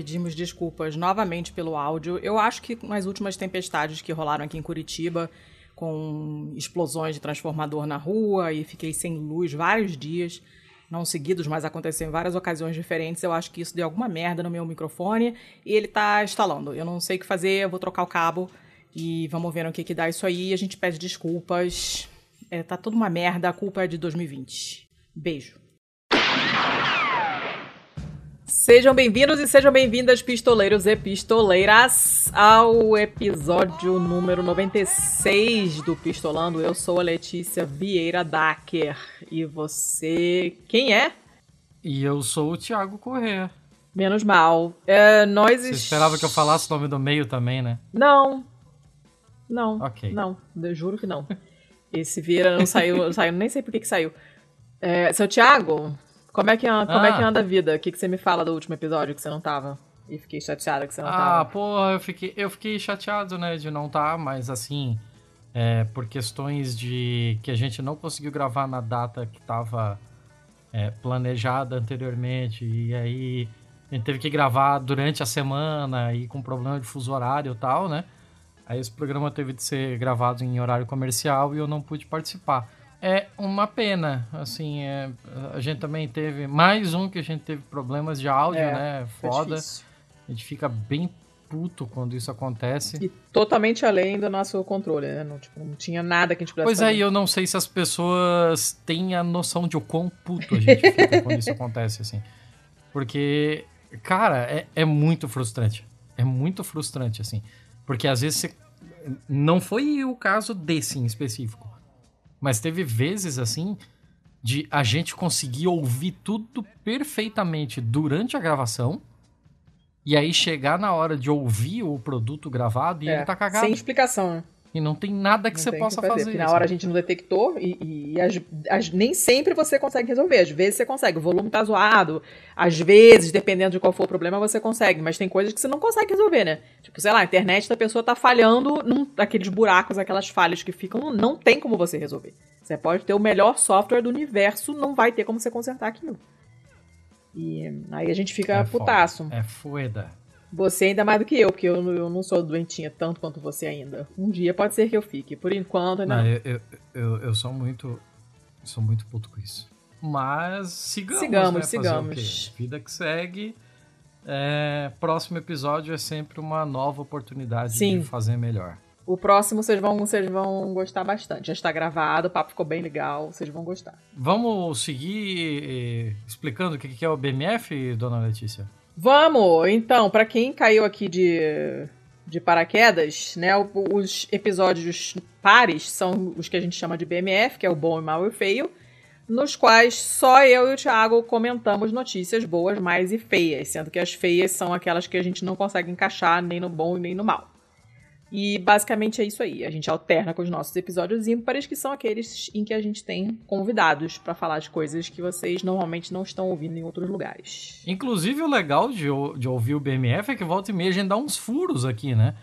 Pedimos desculpas novamente pelo áudio. Eu acho que com as últimas tempestades que rolaram aqui em Curitiba, com explosões de transformador na rua e fiquei sem luz vários dias, não seguidos, mas aconteceu em várias ocasiões diferentes. Eu acho que isso deu alguma merda no meu microfone e ele tá instalando. Eu não sei o que fazer, eu vou trocar o cabo e vamos ver no que que dá isso aí. A gente pede desculpas. É, tá tudo uma merda, a culpa é de 2020. Beijo. Sejam bem-vindos e sejam bem-vindas, pistoleiros e pistoleiras, ao episódio número 96 do Pistolando. Eu sou a Letícia Vieira Dacker. E você. Quem é? E eu sou o Thiago Corrêa. Menos mal. É, nós. Você esperava que eu falasse o nome do meio também, né? Não. Não. Ok. Não, eu juro que não. Esse Vieira não saiu, não saiu nem sei por que que saiu. É, seu Thiago, como é que anda, como é que Ah. anda a vida? O que, que você me fala do último episódio que você não tava? E fiquei chateada que você não Ah, tava. pô, eu fiquei, eu fiquei chateado, né, de não estar, mas assim, é, por questões de que a gente não conseguiu gravar na data que estava planejada anteriormente, e aí a gente teve que gravar durante a semana e com problema de fuso horário e tal, né? Aí esse programa teve de ser gravado em horário comercial e eu não pude participar. É uma pena, assim, é, a gente também teve mais um que a gente teve problemas de áudio, É, né? Foi Foda. A gente fica bem puto quando isso acontece. E totalmente além do nosso controle, né? Não, tipo, não tinha nada que a gente pudesse Pois é, fazer. e eu não sei se as pessoas têm a noção de o quão puto a gente fica quando isso acontece, assim. Porque, cara, é, é muito frustrante. É muito frustrante, assim. Porque às vezes você... Não foi o caso desse em específico. Mas teve vezes, assim, de a gente conseguir ouvir tudo perfeitamente durante a gravação. E aí chegar na hora de ouvir o produto gravado e É, ele tá cagado. Sem explicação, né? E não tem nada que Não você possa que fazer. Porque na hora a gente não detectou e, e as- as- nem sempre você consegue resolver. Às vezes você consegue, o volume tá zoado. Às vezes, dependendo de qual for o problema, você consegue. Mas tem coisas que você não consegue resolver, né? Tipo, sei lá, a internet da pessoa tá falhando num daqueles buracos, aquelas falhas que ficam. Não tem como você resolver. Você pode ter o melhor software do universo, não vai ter como você consertar aquilo. E aí a gente fica É foda. putaço. É fueda. Você ainda mais do que eu, porque eu, não- eu não sou doentinha tanto quanto você ainda. Um dia pode ser que eu fique. Por enquanto, Não, não. eu, eu, eu, eu sou muito. Sou muito puto com isso. Mas sigamos. Sigamos, né? Fazer o sigamos. Vida que segue. É, próximo episódio é sempre uma nova oportunidade Sim. de fazer melhor. O próximo vocês vão, vocês vão gostar bastante. Já está gravado, o papo ficou bem legal, vocês vão gostar. Vamos seguir eh, explicando o que é o BMF, dona Letícia? Vamos! Então, pra quem caiu aqui de, de paraquedas, né? Os episódios pares são os que a gente chama de BMF, que é o bom, o mal e o feio, nos quais só eu e o Thiago comentamos notícias boas, mais e feias, sendo que as feias são aquelas que a gente não consegue encaixar nem no bom e nem no mal. E basicamente é isso aí. A gente alterna com os nossos episódios ímpares, que são aqueles em que a gente tem convidados pra falar de coisas que vocês normalmente não estão ouvindo em outros lugares. Inclusive, o legal de, de ouvir o BMF é que volta e meia a gente dá uns furos aqui, né?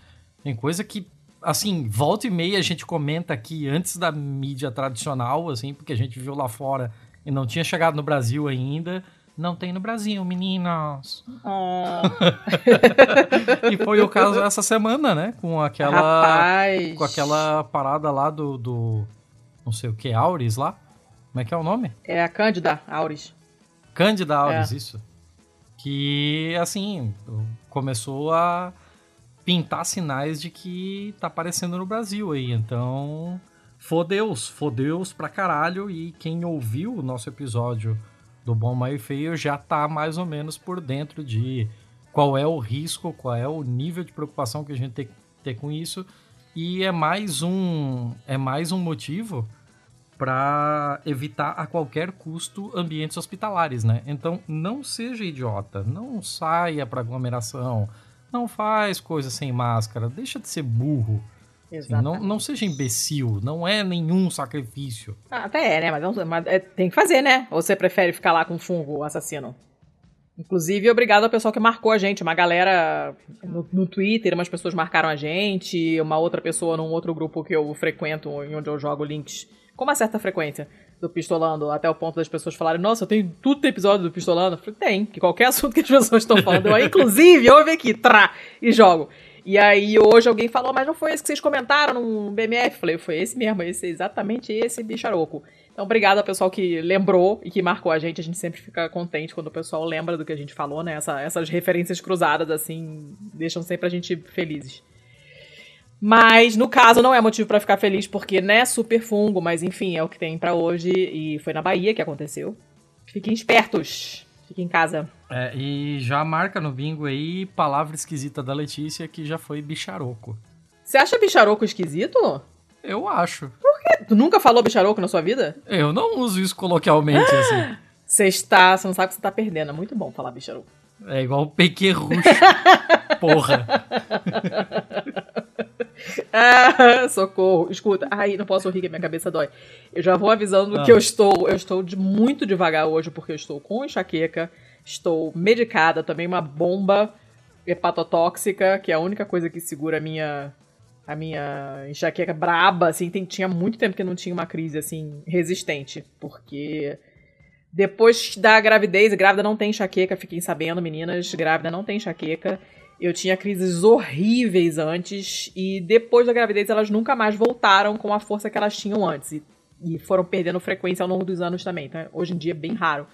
Tem coisa que, assim, volta e meia a gente comenta aqui antes da mídia tradicional, assim, porque a gente viu lá fora e não tinha chegado no Brasil ainda. Não tem no Brasil, meninas. Ah, E foi o caso essa semana, né? Com aquela, rapaz. com aquela parada lá do, do não sei o que, Auris lá. Como é que é o nome? É a Cândida Auris. Cândida Alves, É. isso. Que, assim, começou a pintar sinais de que tá aparecendo no Brasil aí. Então, fodeus, fodeus pra caralho. E quem ouviu o nosso episódio do Bom, Mal e Feio já tá mais ou menos por dentro de qual é o risco, qual é o nível de preocupação que a gente tem que ter com isso. E é mais um, é mais um motivo para evitar a qualquer custo ambientes hospitalares, né? Então não seja idiota, não saia para aglomeração, não faz coisa sem máscara, deixa de ser burro, assim, não, Exatamente. não seja imbecil, não é nenhum sacrifício. Ah, até é, né? Mas, não- mas é- tem que fazer, né? Ou você prefere ficar lá com fungo assassino? Inclusive, obrigado ao pessoal que marcou a gente. Uma galera no, no Twitter, umas pessoas marcaram a gente, uma outra pessoa num outro grupo que eu frequento, em onde eu jogo links com uma certa frequência, do Pistolando, até o ponto das pessoas falarem, nossa, tem tudo tem episódio do Pistolando. Eu falei, tem, que qualquer assunto que as pessoas estão falando, eu, inclusive, ouve aqui, trá, e jogo. E aí hoje alguém falou, mas não foi esse que vocês comentaram no BMF? Falei, foi esse mesmo, esse exatamente esse bicharoco. Então, obrigado ao pessoal que lembrou e que marcou a gente. A gente sempre fica contente quando o pessoal lembra do que a gente falou, né? Essa, essas referências cruzadas, assim, deixam sempre a gente felizes. Mas, no caso, não é motivo para ficar feliz, porque, né, super fungo, mas enfim, é o que tem para hoje. E foi na Bahia que aconteceu. Fiquem espertos. Fiquem em casa. É, e já marca no bingo aí palavra esquisita da Letícia, que já foi bicharoco. Você acha bicharoco esquisito? Eu acho. Por quê? Tu nunca falou bicharoco na sua vida? Eu não uso isso coloquialmente, assim. Você está. Você não sabe o que você tá perdendo. É muito bom falar bicharoco. É igual o pequerrucho. Porra. ah, socorro. Escuta. Ai, não posso rir que minha cabeça dói. Eu já vou avisando ah. que eu estou, eu estou de muito devagar hoje porque eu estou com enxaqueca, estou medicada, também uma bomba hepatotóxica, que é a única coisa que segura a minha a minha enxaqueca braba, assim, tem, tinha muito tempo que não tinha uma crise assim resistente, porque depois da gravidez, grávida não tem enxaqueca, fiquem sabendo, meninas, grávida não tem enxaqueca. Eu tinha crises horríveis antes e depois da gravidez elas nunca mais voltaram com a força que elas tinham antes e, e foram perdendo frequência ao longo dos anos também. Então, hoje em dia é bem raro.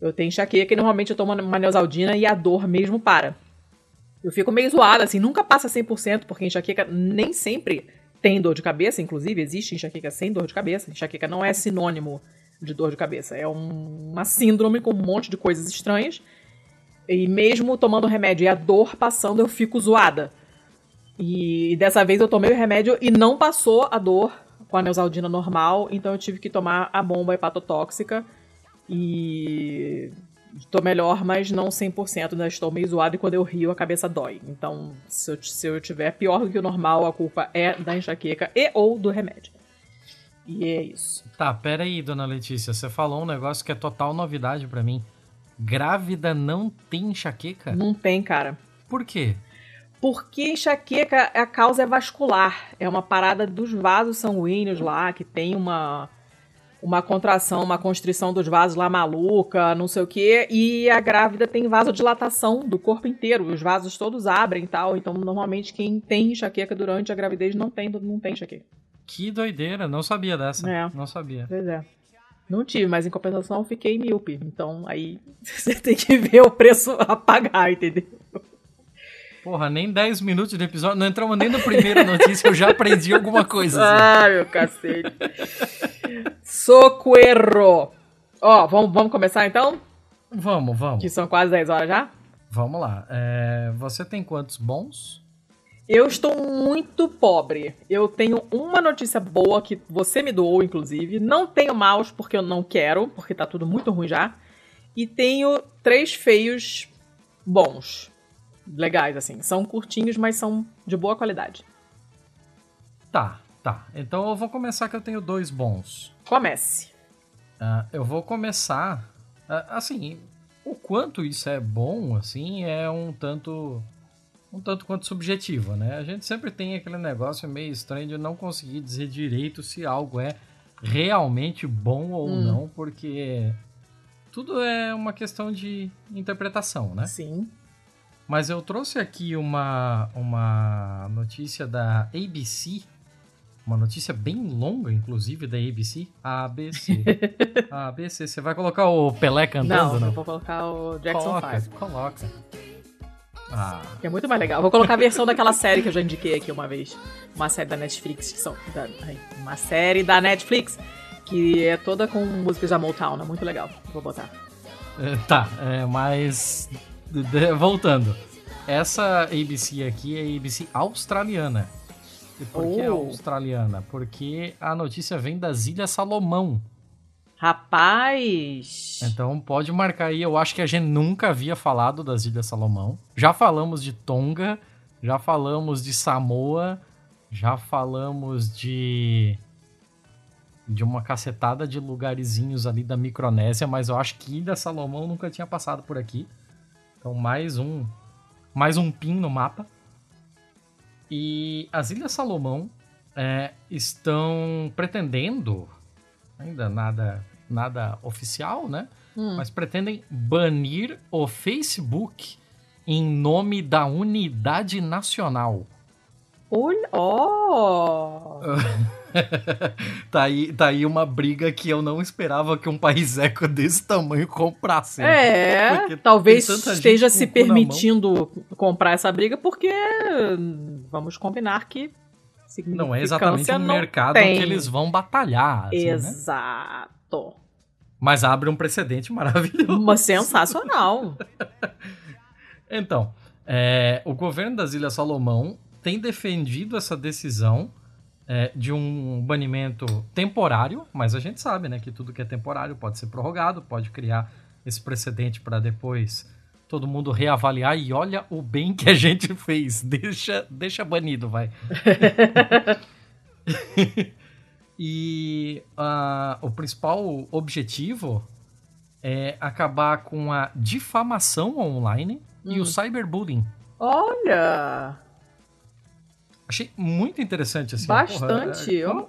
Eu tenho enxaqueca e normalmente eu tomo uma neosaldina e a dor mesmo para. Eu fico meio zoada, assim, nunca passa 100%, porque enxaqueca nem sempre tem dor de cabeça, inclusive existe enxaqueca sem dor de cabeça. Enxaqueca não é sinônimo de dor de cabeça, é um, uma síndrome com um monte de coisas estranhas e mesmo tomando remédio e a dor passando, eu fico zoada. E dessa vez eu tomei o remédio e não passou a dor com a neusaldina normal, então eu tive que tomar a bomba hepatotóxica. E estou melhor, mas não 100%, né? Estou meio zoado e quando eu rio a cabeça dói. Então, se eu, se eu tiver pior do que o normal, a culpa é da enxaqueca e ou do remédio. E é isso. Tá, pera aí, dona Letícia. Você falou um negócio que é total novidade para mim. Grávida não tem enxaqueca? Não tem, cara. Por quê? Porque enxaqueca, a causa é vascular. É uma parada dos vasos sanguíneos lá, que tem uma, uma contração, uma constrição dos vasos lá maluca, não sei o quê. E a grávida tem vasodilatação do corpo inteiro. Os vasos todos abrem e tal. Então, normalmente, quem tem enxaqueca durante a gravidez não tem, não tem enxaqueca. Que doideira, não sabia dessa. É. Não sabia. Pois é. Não tive, mas em compensação fiquei míope. Então aí você tem que ver o preço a pagar, entendeu? Porra, nem 10 minutos de episódio, não entramos nem na primeira notícia, eu já aprendi alguma coisa. Assim. Ah, meu cacete. Socorro! Ó, vamos, vamos começar então? Vamos, vamos. Que são quase 10 horas já? Vamos lá. É, você tem quantos bons? Eu estou muito pobre. Eu tenho uma notícia boa que você me doou, inclusive. Não tenho maus porque eu não quero, porque tá tudo muito ruim já. E tenho três feios bons. Legais, assim. São curtinhos, mas são de boa qualidade. Tá, tá. Então eu vou começar que eu tenho dois bons. Comece. Uh, eu vou começar. Uh, assim, o quanto isso é bom, assim, é um tanto um tanto quanto subjetiva, né? A gente sempre tem aquele negócio meio estranho de não conseguir dizer direito se algo é realmente bom ou hum. não, porque tudo é uma questão de interpretação, né? Sim. Mas eu trouxe aqui uma, uma notícia da ABC, uma notícia bem longa, inclusive, da ABC. ABC. ABC. Você vai colocar o Pelé cantando? Não, não? eu vou colocar o Jackson coloca, 5. Coloca. Ah. Que é muito mais legal. Vou colocar a versão daquela série que eu já indiquei aqui uma vez. Uma série da Netflix. Que são, da, uma série da Netflix. Que é toda com músicas da Motown. É muito legal. Vou botar. É, tá, é, mas. voltando. Essa ABC aqui é ABC australiana. E por oh. que australiana? Porque a notícia vem das Ilhas Salomão. Rapaz! Então pode marcar aí. Eu acho que a gente nunca havia falado das Ilhas Salomão. Já falamos de Tonga, já falamos de Samoa, já falamos de de uma cacetada de lugarzinhos ali da Micronésia, mas eu acho que Ilha Salomão nunca tinha passado por aqui. Então mais um mais um pin no mapa. E as Ilhas Salomão é, estão pretendendo ainda nada, nada oficial, né? Hum. Mas pretendem banir o Facebook em nome da unidade nacional. Olha, oh! tá, aí, tá aí uma briga que eu não esperava que um país eco desse tamanho comprasse. Né? É, talvez esteja se permitindo comprar essa briga porque vamos combinar que não é exatamente um mercado tem. que eles vão batalhar. Assim, né? Exato. Né? Mas abre um precedente maravilhoso. Uma sensacional. então, é, o governo das Ilhas Salomão tem defendido essa decisão é, de um banimento temporário, mas a gente sabe né, que tudo que é temporário pode ser prorrogado, pode criar esse precedente para depois todo mundo reavaliar e olha o bem que a gente fez. Deixa, deixa banido, vai. e uh, o principal objetivo é acabar com a difamação online hum. e o hum. cyberbullying. Olha! Achei muito interessante assim. Bastante. Porra, é, como,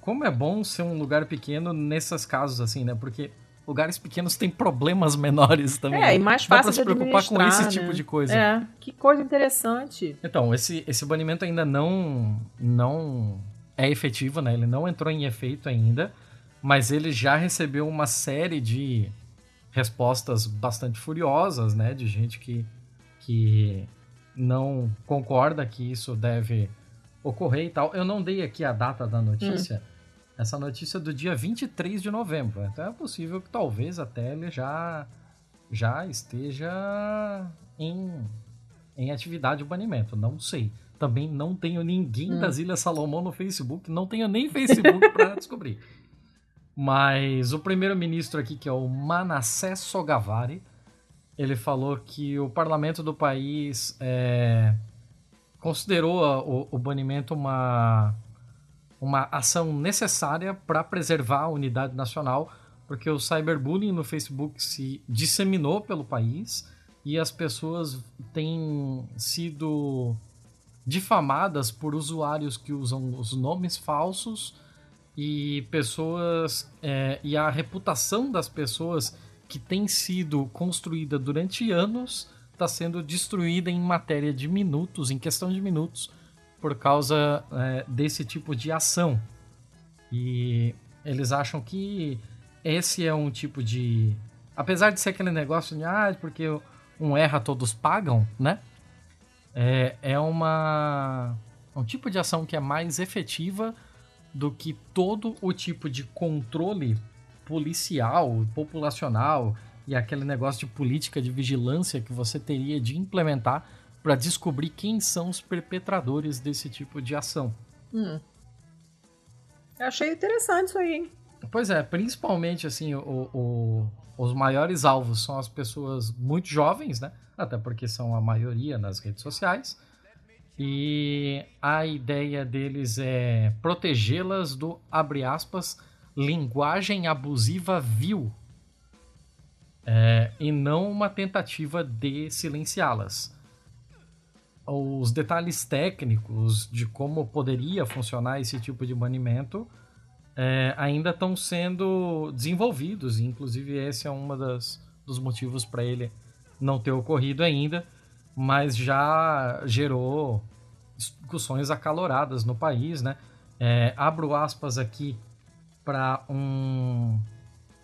como é bom ser um lugar pequeno nesses casos assim, né? Porque lugares pequenos têm problemas menores também. É, e mais fácil Dá pra se preocupar com esse né? tipo de coisa. É, que coisa interessante. Então, esse, esse banimento ainda não, não é efetivo, né? Ele não entrou em efeito ainda, mas ele já recebeu uma série de respostas bastante furiosas, né? De gente que, que não concorda que isso deve ocorrer e tal. Eu não dei aqui a data da notícia, hum essa notícia do dia 23 de novembro. Então é possível que talvez até ele já, já esteja em, em atividade de banimento. Não sei. Também não tenho ninguém hum. das Ilhas Salomão no Facebook, não tenho nem Facebook para descobrir. Mas o primeiro-ministro aqui, que é o Manasseh Sogavari, ele falou que o parlamento do país é, considerou o, o banimento uma uma ação necessária para preservar a unidade nacional, porque o cyberbullying no Facebook se disseminou pelo país e as pessoas têm sido difamadas por usuários que usam os nomes falsos e pessoas é, e a reputação das pessoas que tem sido construída durante anos está sendo destruída em matéria de minutos, em questão de minutos, por causa é, desse tipo de ação. E eles acham que esse é um tipo de. Apesar de ser aquele negócio de, ah, porque um erra, todos pagam, né? É, é uma. um tipo de ação que é mais efetiva do que todo o tipo de controle policial, populacional e aquele negócio de política de vigilância que você teria de implementar para descobrir quem são os perpetradores desse tipo de ação. Hum. Eu achei interessante isso aí, hein? Pois é, principalmente assim, o, o, os maiores alvos são as pessoas muito jovens, né? Até porque são a maioria nas redes sociais. E a ideia deles é protegê-las do, abre aspas, linguagem abusiva vil. É, e não uma tentativa de silenciá-las os detalhes técnicos de como poderia funcionar esse tipo de banimento é, ainda estão sendo desenvolvidos. Inclusive, esse é um dos motivos para ele não ter ocorrido ainda, mas já gerou discussões acaloradas no país. Né? É, abro aspas aqui para um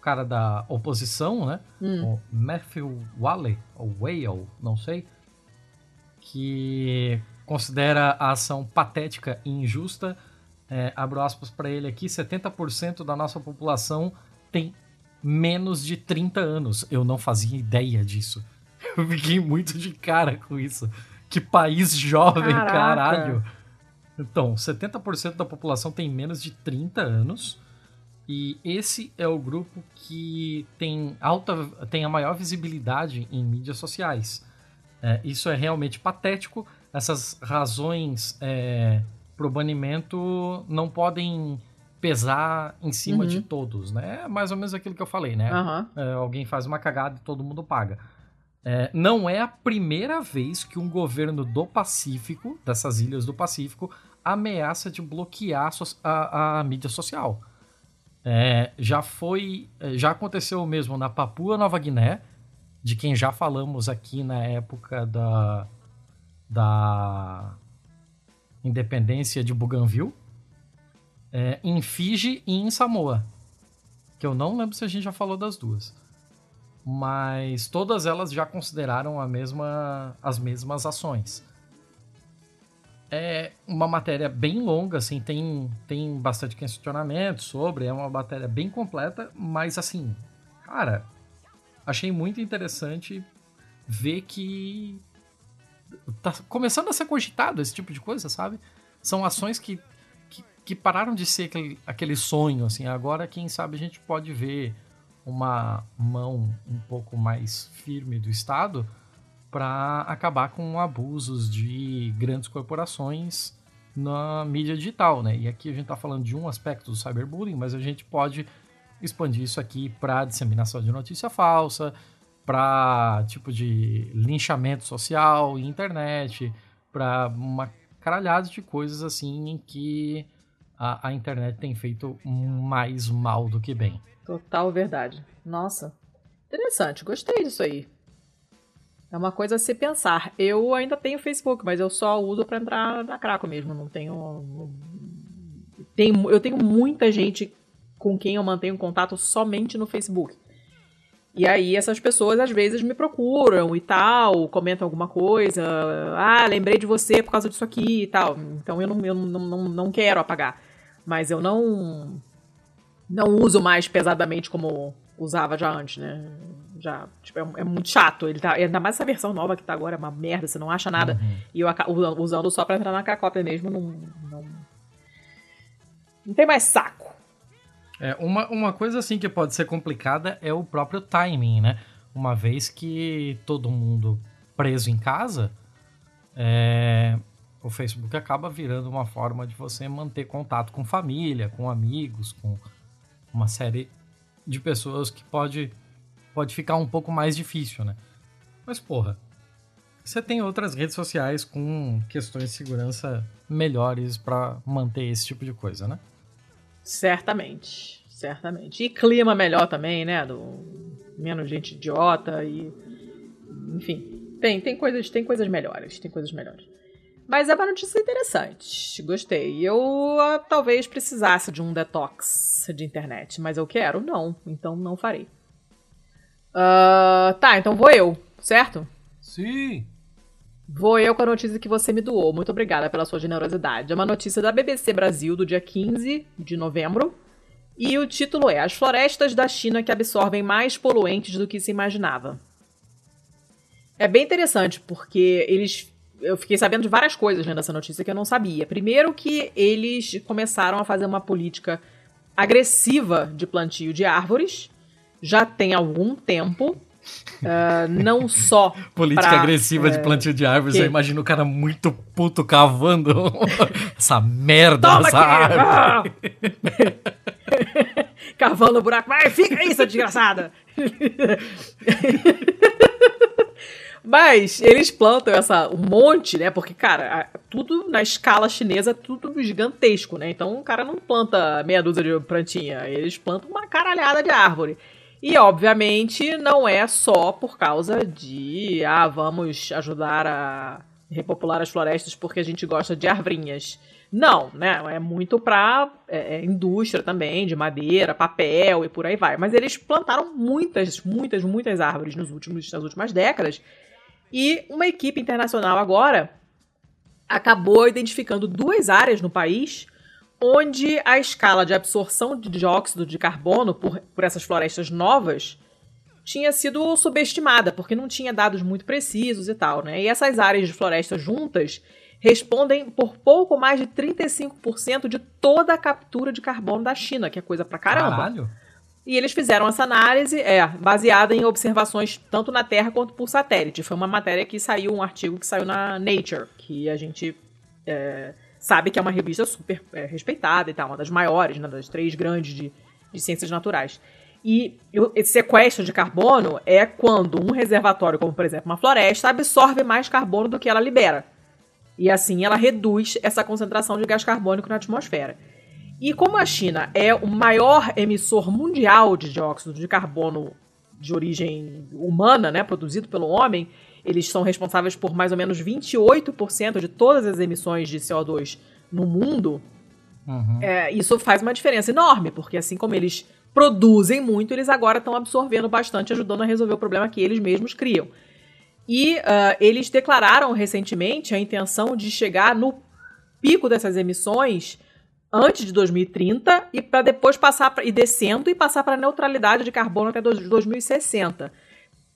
cara da oposição, né? Hum. o Matthew Wale, ou Whale, não sei que considera a ação patética e injusta. É, abro aspas para ele aqui: 70% da nossa população tem menos de 30 anos. Eu não fazia ideia disso. Eu fiquei muito de cara com isso. Que país jovem, Caraca. caralho. Então, 70% da população tem menos de 30 anos. E esse é o grupo que tem alta tem a maior visibilidade em mídias sociais. É, isso é realmente patético. Essas razões é, para o banimento não podem pesar em cima uhum. de todos, né? É mais ou menos aquilo que eu falei, né? Uhum. É, alguém faz uma cagada e todo mundo paga. É, não é a primeira vez que um governo do Pacífico, dessas ilhas do Pacífico, ameaça de bloquear a, a, mídia social. É, já foi, é, já aconteceu o mesmo na Papua Nova Guiné, de quem já falamos aqui na época da, da independência de Bougainville, é, em Fiji e em Samoa, que eu não lembro se a gente já falou das duas, mas todas elas já consideraram a mesma, as mesmas ações. É uma matéria bem longa, assim, tem, tem bastante questionamento sobre, é uma matéria bem completa, mas assim, cara, achei muito interessante ver que tá começando a ser cogitado esse tipo de coisa, sabe? São ações que, que, que pararam de ser aquele, aquele sonho, assim, agora quem sabe a gente pode ver uma mão um pouco mais firme do Estado para acabar com abusos de grandes corporações na mídia digital, né? E aqui a gente está falando de um aspecto do cyberbullying, mas a gente pode expandir isso aqui para disseminação de notícia falsa, para tipo de linchamento social, internet, para uma caralhada de coisas assim em que a, a internet tem feito mais mal do que bem. Total verdade. Nossa, interessante, gostei disso aí. É uma coisa a se pensar. Eu ainda tenho Facebook, mas eu só uso para entrar na Craco mesmo. Não tenho. tenho. Eu tenho muita gente com quem eu mantenho contato somente no Facebook. E aí essas pessoas às vezes me procuram e tal, comentam alguma coisa. Ah, lembrei de você por causa disso aqui e tal. Então eu não, eu não, não, não quero apagar. Mas eu não. Não uso mais pesadamente como usava já antes, né? Já, tipo, é, é, muito chato. Ele tá, ainda mais essa versão nova que tá agora, é uma merda, você não acha nada. Uhum. E eu usando só pra entrar na cacópia mesmo, não, não. Não tem mais saco. É, uma, uma coisa assim que pode ser complicada é o próprio timing, né? Uma vez que todo mundo preso em casa, é, o Facebook acaba virando uma forma de você manter contato com família, com amigos, com uma série de pessoas que pode, pode ficar um pouco mais difícil, né? Mas, porra, você tem outras redes sociais com questões de segurança melhores para manter esse tipo de coisa, né? Certamente, certamente. E clima melhor também, né? Do menos gente idiota e enfim, tem tem coisas, tem coisas melhores, tem coisas melhores. Mas é uma notícia interessante. Gostei. Eu uh, talvez precisasse de um detox de internet, mas eu quero? Não. Então não farei. Uh, tá, então vou eu, certo? Sim. Vou eu com a notícia que você me doou. Muito obrigada pela sua generosidade. É uma notícia da BBC Brasil do dia 15 de novembro. E o título é As florestas da China que absorvem mais poluentes do que se imaginava. É bem interessante, porque eles eu fiquei sabendo de várias coisas lendo essa notícia que eu não sabia. Primeiro que eles começaram a fazer uma política agressiva de plantio de árvores, já tem algum tempo. Uh, não só. Política pra, agressiva é, de plantio de árvores, que... eu imagino o cara muito puto cavando essa merda, Toma árvore. Cavando o buraco. Vai, fica aí, sua desgraçada! Mas eles plantam essa um monte, né? Porque, cara, tudo na escala chinesa, tudo gigantesco, né? Então o cara não planta meia dúzia de plantinha, eles plantam uma caralhada de árvore. E, obviamente, não é só por causa de, ah, vamos ajudar a repopular as florestas porque a gente gosta de arvrinhas. Não, né? É muito pra é, é indústria também, de madeira, papel e por aí vai. Mas eles plantaram muitas, muitas, muitas árvores nos últimos, nas últimas décadas. E uma equipe internacional agora acabou identificando duas áreas no país onde a escala de absorção de dióxido de carbono por, por essas florestas novas tinha sido subestimada, porque não tinha dados muito precisos e tal, né? E essas áreas de floresta juntas respondem por pouco mais de 35% de toda a captura de carbono da China, que é coisa pra caramba. Caralho. E eles fizeram essa análise, é, baseada em observações tanto na Terra quanto por satélite. Foi uma matéria que saiu, um artigo que saiu na Nature, que a gente é, sabe que é uma revista super é, respeitada e tal, uma das maiores, né, das três grandes de, de ciências naturais. E esse sequestro de carbono é quando um reservatório, como por exemplo uma floresta, absorve mais carbono do que ela libera. E assim ela reduz essa concentração de gás carbônico na atmosfera. E como a China é o maior emissor mundial de dióxido de carbono de origem humana, né, produzido pelo homem, eles são responsáveis por mais ou menos 28% de todas as emissões de CO2 no mundo. Uhum. É, isso faz uma diferença enorme, porque assim como eles produzem muito, eles agora estão absorvendo bastante, ajudando a resolver o problema que eles mesmos criam. E uh, eles declararam recentemente a intenção de chegar no pico dessas emissões antes de 2030 e para depois passar pra, e descendo e passar para a neutralidade de carbono até 2060.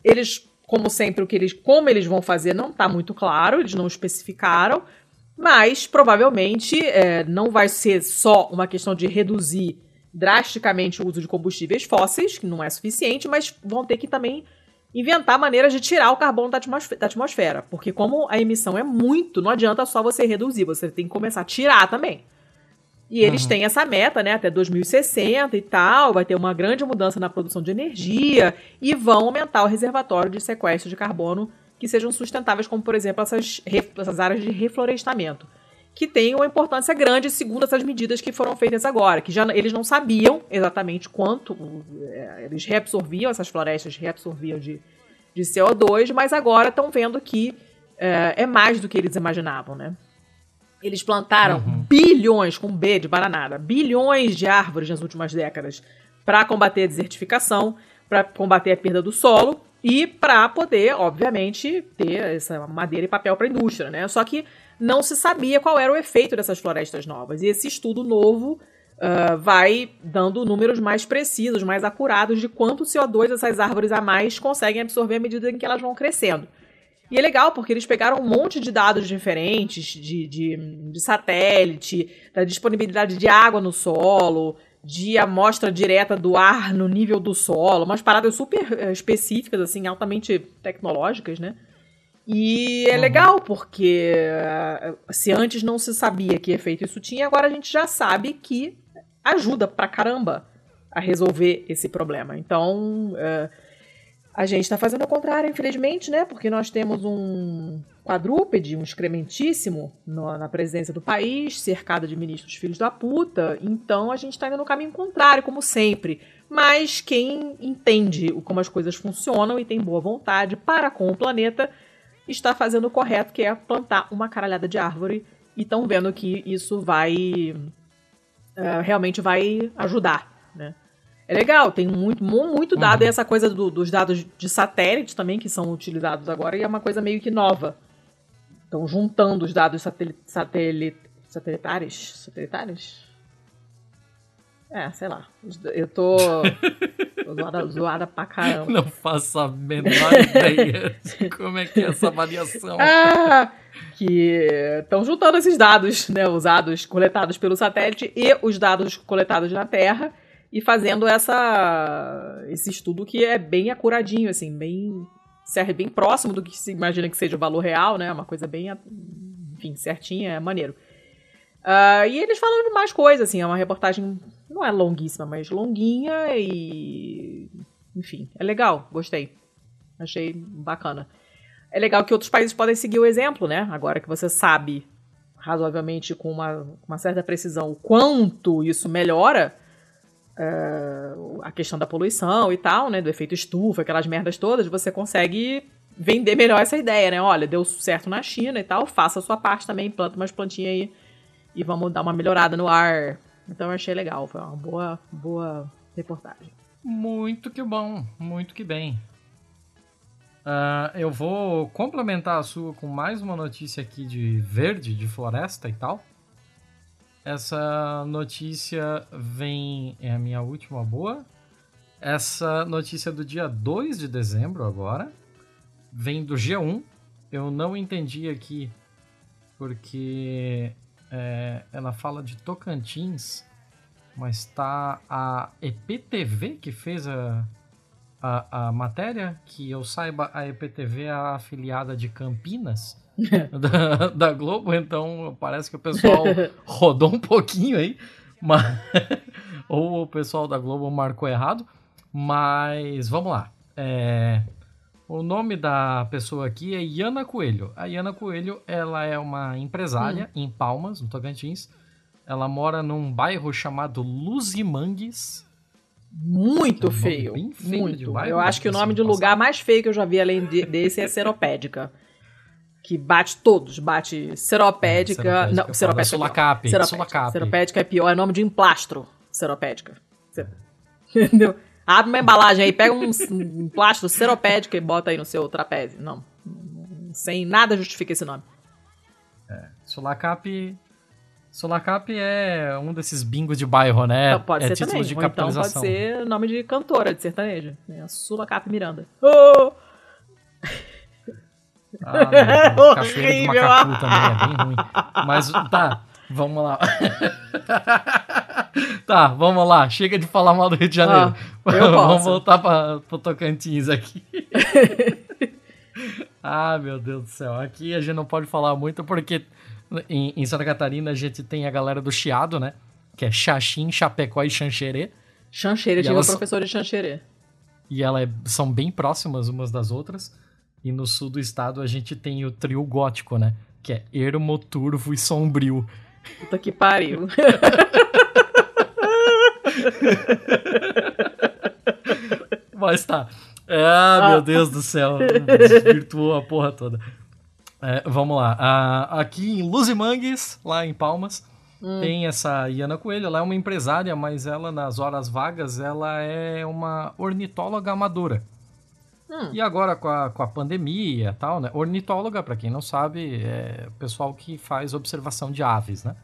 Eles, como sempre, o que eles, como eles vão fazer não está muito claro, eles não especificaram, mas provavelmente é, não vai ser só uma questão de reduzir drasticamente o uso de combustíveis fósseis, que não é suficiente, mas vão ter que também inventar maneiras de tirar o carbono da atmosfera, da atmosfera, porque como a emissão é muito, não adianta só você reduzir, você tem que começar a tirar também. E eles uhum. têm essa meta, né, até 2060 e tal, vai ter uma grande mudança na produção de energia e vão aumentar o reservatório de sequestro de carbono que sejam sustentáveis, como por exemplo essas, essas áreas de reflorestamento, que têm uma importância grande segundo essas medidas que foram feitas agora, que já eles não sabiam exatamente quanto é, eles reabsorviam, essas florestas reabsorviam de, de CO2, mas agora estão vendo que é, é mais do que eles imaginavam, né? Eles plantaram uhum. Bilhões, com B de bananada, bilhões de árvores nas últimas décadas para combater a desertificação, para combater a perda do solo e para poder, obviamente, ter essa madeira e papel para a indústria, né? Só que não se sabia qual era o efeito dessas florestas novas. E esse estudo novo uh, vai dando números mais precisos, mais acurados de quanto CO2 essas árvores a mais conseguem absorver à medida em que elas vão crescendo. E é legal, porque eles pegaram um monte de dados diferentes, de, de, de satélite, da disponibilidade de água no solo, de amostra direta do ar no nível do solo, umas paradas super eh, específicas, assim, altamente tecnológicas, né? E é uhum. legal, porque eh, se antes não se sabia que efeito isso tinha, agora a gente já sabe que ajuda pra caramba a resolver esse problema. Então, uh, a gente está fazendo o contrário, infelizmente, né? Porque nós temos um quadrúpede, um excrementíssimo no, na presidência do país, cercado de ministros filhos da puta. Então a gente está indo no caminho contrário, como sempre. Mas quem entende como as coisas funcionam e tem boa vontade para com o planeta está fazendo o correto, que é plantar uma caralhada de árvore. E estão vendo que isso vai. Uh, realmente vai ajudar? É legal, tem muito, muito dado, uhum. e essa coisa do, dos dados de satélite também, que são utilizados agora, e é uma coisa meio que nova. Estão juntando os dados satelit, satelit, satelitários. Satelitários? É, sei lá. Eu tô. tô zoada, zoada pra caramba. Não faço a menor ideia de como é que é essa avaliação. Ah, que estão juntando esses dados, né? Os dados coletados pelo satélite e os dados coletados na Terra e fazendo essa esse estudo que é bem acuradinho, assim, bem serve bem próximo do que se imagina que seja o valor real, né? Uma coisa bem, enfim, certinha, é maneiro. Uh, e eles falam de mais coisas, assim, é uma reportagem, não é longuíssima, mas longuinha e. Enfim, é legal, gostei. Achei bacana. É legal que outros países podem seguir o exemplo, né? Agora que você sabe razoavelmente com uma, uma certa precisão o quanto isso melhora, uh, a questão da poluição e tal, né? Do efeito estufa, aquelas merdas todas, você consegue vender melhor essa ideia, né? Olha, deu certo na China e tal, faça a sua parte também, planta umas plantinhas aí e vamos dar uma melhorada no ar. Então eu achei legal, foi uma boa, boa reportagem. Muito que bom, muito que bem. Uh, eu vou complementar a sua com mais uma notícia aqui de verde, de floresta e tal. Essa notícia vem. É a minha última boa. Essa notícia é do dia 2 de dezembro, agora. Vem do G1. Eu não entendi aqui porque é, ela fala de Tocantins, mas tá a EPTV que fez a, a, a matéria. Que eu saiba, a EPTV é a afiliada de Campinas. da, da, Globo, então parece que o pessoal rodou um pouquinho aí, mas, ou o pessoal da Globo marcou errado, mas vamos lá. É, o nome da pessoa aqui é Iana Coelho. A Iana Coelho ela é uma empresária hum. em Palmas, no Tocantins. Ela mora num bairro chamado Luzimangues. Muito É um feio. bem feio muito. bairro, eu acho que o assim, nome de passado. lugar mais feio que eu já vi além de- desse é Seropédica. Que bate todos. Bate Seropédica. Seropédica, não, Seropédica. Sulacap, Seropédica. Sulacap. Seropédica é pior, é nome de emplastro. Seropédica. Ser- Entendeu? Abre uma embalagem aí, pega um, um plastro seropédica e bota aí no seu trapézio. Não. Sem nada justifica esse nome. Sulacap. Sulacap é um desses bingos de bairro, né? Então, pode é ser título também. de Ou então pode capitalização. ser nome de cantora de sertanejo. É a Sulacap Miranda. Oh! Ah, meu Deus, Cachoeira de Horrível. Macacu também é bem ruim. Mas tá, vamos lá. tá, vamos lá. Chega de falar mal do Rio de Janeiro. Ah, vamos voltar para pro Tocantins aqui. ah, meu Deus do céu. Aqui a gente não pode falar muito porque em, em Santa Catarina a gente tem a galera do Chiado, né? Que é Xaxim, Chapecó e Xanxerê. Xanxerê, E tive elas- um professor de Xanxerê. E elas são bem próximas umas das outras. E no sul do estado a gente tem o trio gótico, né? Que é Ermo, Turvo e Sombrio. Puta que pariu. Mas tá. Ah, meu Deus do céu. Desvirtuou a porra toda. É, vamos lá. Ah, aqui em Luzimangues, lá em Palmas, tem essa Iana Coelho. Ela é uma empresária, mas ela, nas horas vagas, ela é uma ornitóloga amadora. Hum. E agora com a, com a pandemia e tal, né? Ornitóloga, pra quem não sabe, é o pessoal que faz observação de aves, né?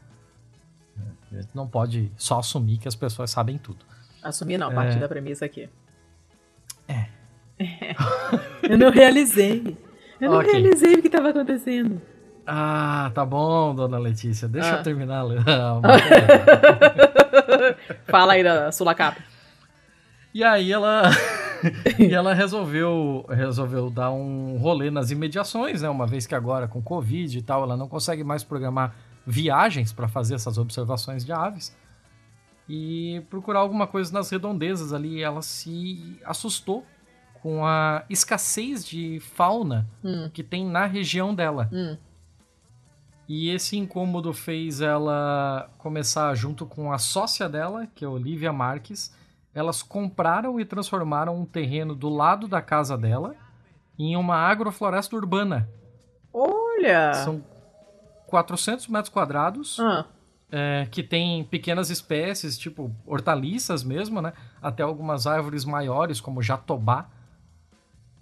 A gente não pode só assumir que as pessoas sabem tudo. Assumir não, partir É. da premissa aqui. É. Eu não realizei. Eu não Ok. realizei o que estava acontecendo. Ah, tá bom, dona Letícia. Deixa Ah. eu terminar. Ah, mas- Fala aí da Sulacap. e aí ela e ela resolveu resolveu dar um rolê nas imediações, né? Uma vez que agora com Covid e tal, ela não consegue mais programar viagens para fazer essas observações de aves. E procurar alguma coisa nas redondezas ali, ela se assustou com a escassez de fauna Hum, que tem na região dela. hum. E esse incômodo fez ela começar junto com a sócia dela, que é Olivia Marques. Elas compraram e transformaram um terreno do lado da casa dela em uma agrofloresta urbana. Olha! São 400 metros quadrados, Ah, é, que tem pequenas espécies, tipo hortaliças mesmo, né? Até algumas árvores maiores, como jatobá.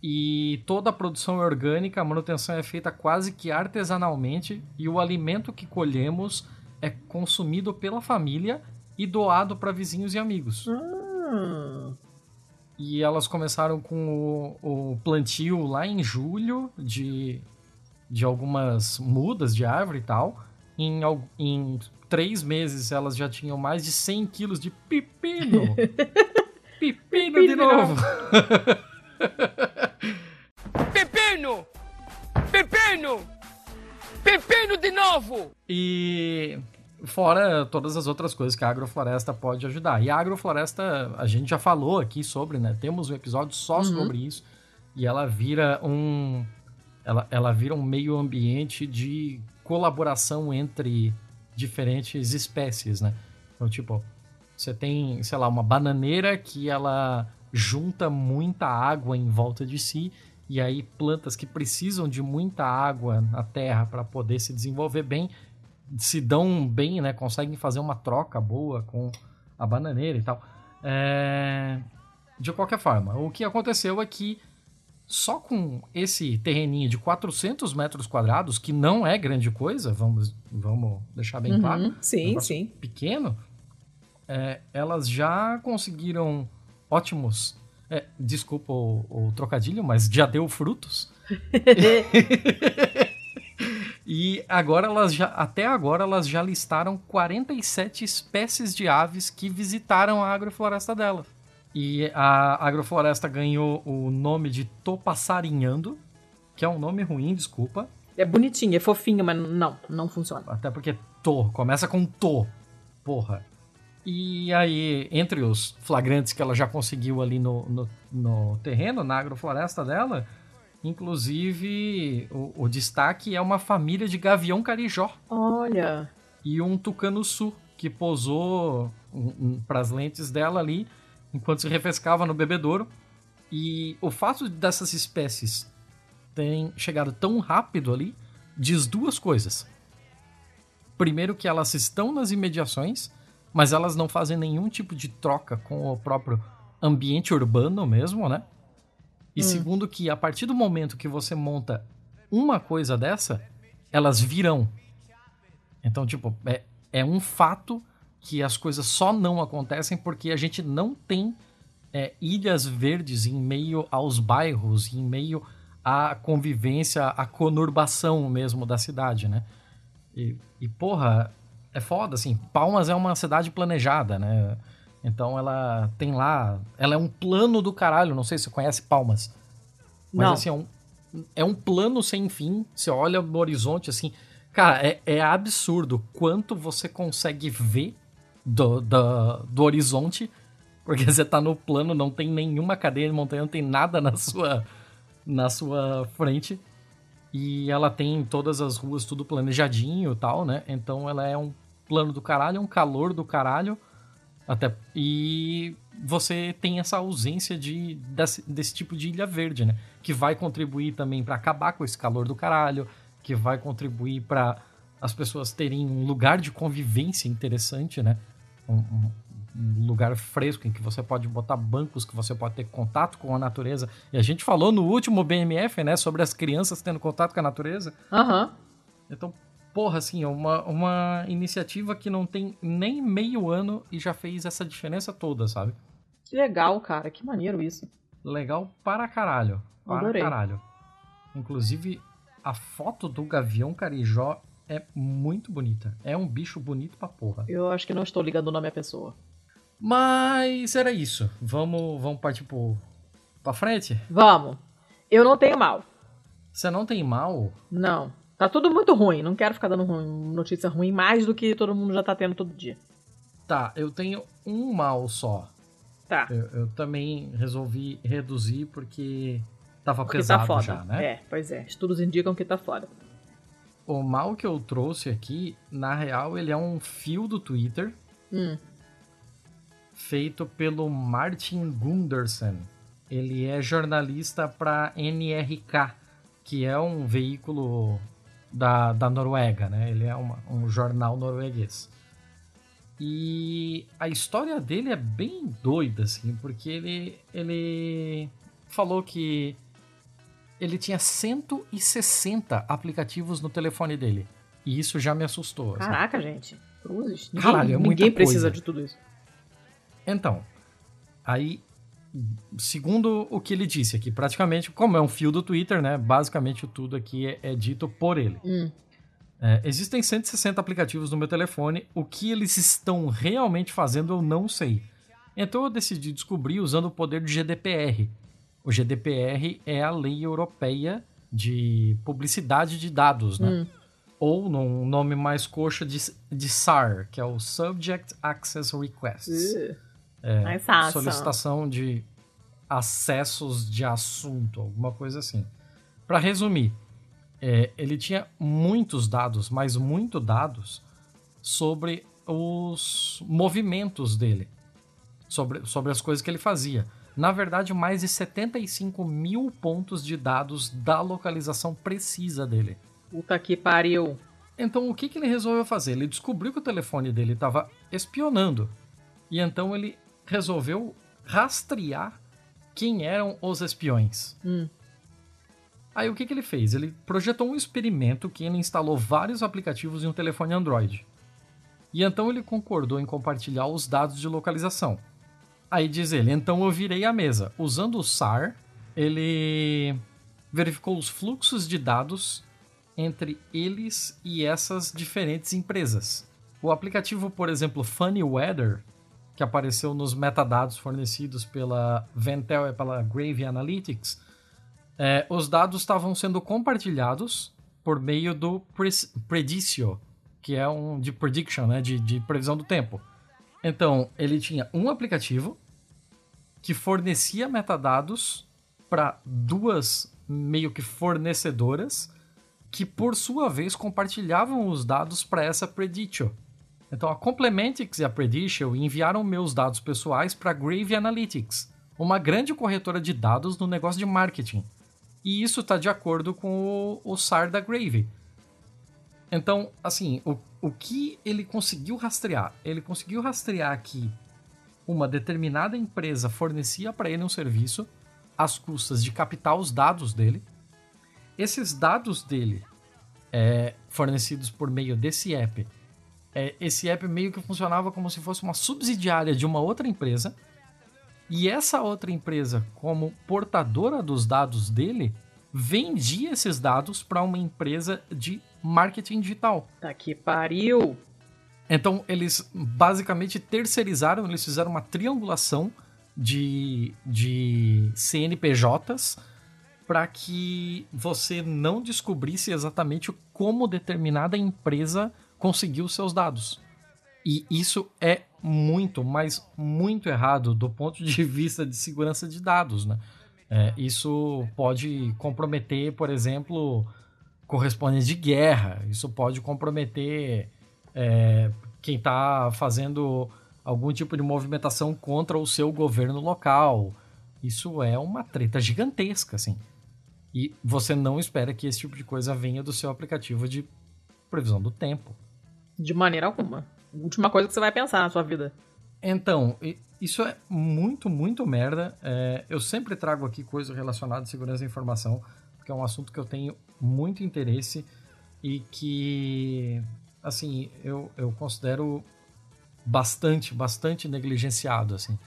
E toda a produção é orgânica, a manutenção é feita quase que artesanalmente e o alimento que colhemos é consumido pela família e doado para vizinhos e amigos. hum. E elas começaram com o, o plantio lá em julho de, de algumas mudas de árvore e tal. Em, em três meses elas já tinham mais de 100 quilos de pepino. pepino de novo. Pepino! Pepino! Pepino de novo! E fora todas as outras coisas que a agrofloresta pode ajudar. E a agrofloresta, a gente já falou aqui sobre, né? Temos um episódio só sobre isso. E ela vira um. Ela, ela vira um meio ambiente de colaboração entre diferentes espécies, né? Então, tipo, você tem, sei lá, uma bananeira que ela junta muita água em volta de si. E aí, plantas que precisam de muita água na terra para poder se desenvolver bem se dão bem, né? Conseguem fazer uma troca boa com a bananeira e tal. É, De qualquer forma, o que aconteceu é que só com esse terreninho de 400 metros quadrados, que não é grande coisa, vamos, vamos deixar bem claro, Uhum. Sim, negócio sim. pequeno, é, elas já conseguiram ótimos. é, desculpa o, o trocadilho, mas já deu frutos. E agora elas já, até agora elas já listaram 47 espécies de aves que visitaram a agrofloresta dela. E a agrofloresta ganhou o nome de Tô Passarinhando, que é um nome ruim, desculpa. É bonitinho, é fofinho, mas não, não funciona. Até porque Tô, começa com Tô. Porra. E aí, entre os flagrantes que ela já conseguiu ali no, no, no terreno, na agrofloresta dela, inclusive o, o destaque é uma família de gavião carijó Olha. e um tucano sul, que posou um, um, para as lentes dela ali enquanto se refrescava no bebedouro. E o fato dessas espécies terem chegado tão rápido ali diz duas coisas. Primeiro, que elas estão nas imediações, mas elas não fazem nenhum tipo de troca com o próprio ambiente urbano mesmo, né? E hum. segundo, que a partir do momento que você monta uma coisa dessa, elas virão. Então, tipo, é, é um fato que as coisas só não acontecem porque a gente não tem é, ilhas verdes em meio aos bairros, em meio à convivência, à conurbação mesmo da cidade, né? E, e porra, é foda, assim. Palmas é uma cidade planejada, né? Então ela tem lá. Ela é um plano do caralho. Não sei se você conhece Palmas. Mas não. assim, é um, é um plano sem fim. Você olha no horizonte assim. Cara, é, é absurdo quanto você consegue ver do, do, do horizonte. Porque você tá no plano, não tem nenhuma cadeia de montanha, não tem nada na sua, na sua frente. E ela tem todas as ruas tudo planejadinho e tal, né? Então ela é um plano do caralho, um calor do caralho. Até, e você tem essa ausência de, desse, desse tipo de ilha verde, né? Que vai contribuir também para acabar com esse calor do caralho, que vai contribuir para as pessoas terem um lugar de convivência interessante, né? Um, um, um, lugar fresco em que você pode botar bancos, que você pode ter contato com a natureza. E a gente falou no último BMF, né, sobre as crianças tendo contato com a natureza. Aham. Uhum. Então, porra, assim, é uma, uma iniciativa que não tem nem meio ano e já fez essa diferença toda, sabe? Que legal, cara. Que maneiro isso. Legal para caralho. Para Adorei. caralho. Inclusive, a foto do Gavião Carijó é muito bonita. É um bicho bonito pra porra. Eu acho que não estou ligando o nome à pessoa. Mas era isso. Vamos, vamos partir pro, pra frente? Vamos. Eu não tenho mal. Você não tem mal? Não. Tá tudo muito ruim. Não quero ficar dando ruim, notícia ruim mais do que todo mundo já tá tendo todo dia. Tá, eu tenho um mal só. Tá. Eu, eu também resolvi reduzir porque tava Porque pesado tá foda. já, né? É, pois é. Estudos indicam que tá foda. O mal que eu trouxe aqui, na real, ele é um fio do Twitter Hum. feito pelo Martin Gundersen. Ele é jornalista para NRK, que é um veículo da, da Noruega, né? Ele é uma, um jornal norueguês. E a história dele é bem doida, assim, porque ele, ele falou que ele tinha 160 aplicativos no telefone dele. E isso já me assustou. assim. Caraca, gente. Cruzes. Ninguém, Caralho, é ninguém precisa coisa. de tudo isso. Então, aí, segundo o que ele disse aqui, praticamente, como é um fio do Twitter, né? Basicamente tudo aqui é, é dito por ele. Hum. É, existem 160 aplicativos no meu telefone. O que eles estão realmente fazendo eu não sei. Então eu decidi descobrir usando o poder de GDPR. O GDPR é a lei europeia de publicidade de dados, né? Hum. Ou num nome mais coxa de, de SAR, que é o Subject Access Requests. Uh, É, solicitação de acessos de assunto, alguma coisa assim. Para resumir, é, ele tinha muitos dados, mas muito dados sobre os movimentos dele, sobre, sobre as coisas que ele fazia. Na verdade, mais de 75 mil pontos de dados da localização precisa dele. Puta que pariu. Então, o que, que ele resolveu fazer? Ele descobriu que o telefone dele estava espionando. E então ele resolveu rastrear quem eram os espiões. Hum. Aí o que, que ele fez? Ele projetou um experimento que ele instalou vários aplicativos em um telefone Android. E então ele concordou em compartilhar os dados de localização. Aí diz ele, então eu virei a mesa. Usando o SAR, ele verificou os fluxos de dados entre eles e essas diferentes empresas. O aplicativo, por exemplo, Funny Weather, que apareceu nos metadados fornecidos pela Ventel e pela Grave Analytics, é, os dados estavam sendo compartilhados por meio do Pre- Predicio, que é um de prediction, né, de, de previsão do tempo. Então, ele tinha um aplicativo que fornecia metadados para duas meio que fornecedoras que por sua vez compartilhavam os dados para essa Preditio. Então a Complementix e a Prediction enviaram meus dados pessoais para Grave Analytics, uma grande corretora de dados no negócio de marketing. E isso está de acordo com o, o SAR da Grave. Então, assim, o, o que ele conseguiu rastrear? Ele conseguiu rastrear que uma determinada empresa fornecia para ele um serviço às custas de captar os dados dele. Esses dados dele, é, fornecidos por meio desse app, é, esse app meio que funcionava como se fosse uma subsidiária de uma outra empresa. E essa outra empresa, como portadora dos dados dele, vendia esses dados para uma empresa de marketing digital. Tá que pariu! Então, eles basicamente terceirizaram, eles fizeram uma triangulação de, de CNPJs para que você não descobrisse exatamente como determinada empresa conseguiu seus dados. E isso é muito, mas muito errado do ponto de vista de segurança de dados, né? É, isso pode comprometer, por exemplo, correspondentes de guerra. Isso pode comprometer é, quem está fazendo algum tipo de movimentação contra o seu governo local. Isso é uma treta gigantesca, assim. E você não espera que esse tipo de coisa venha do seu aplicativo de previsão do tempo. De maneira alguma. Última coisa que você vai pensar na sua vida. Então, isso é muito, muito merda. É, eu sempre trago aqui coisas relacionadas à segurança da informação, porque é um assunto que eu tenho muito interesse e que, assim, eu, eu considero bastante, bastante negligenciado, assim.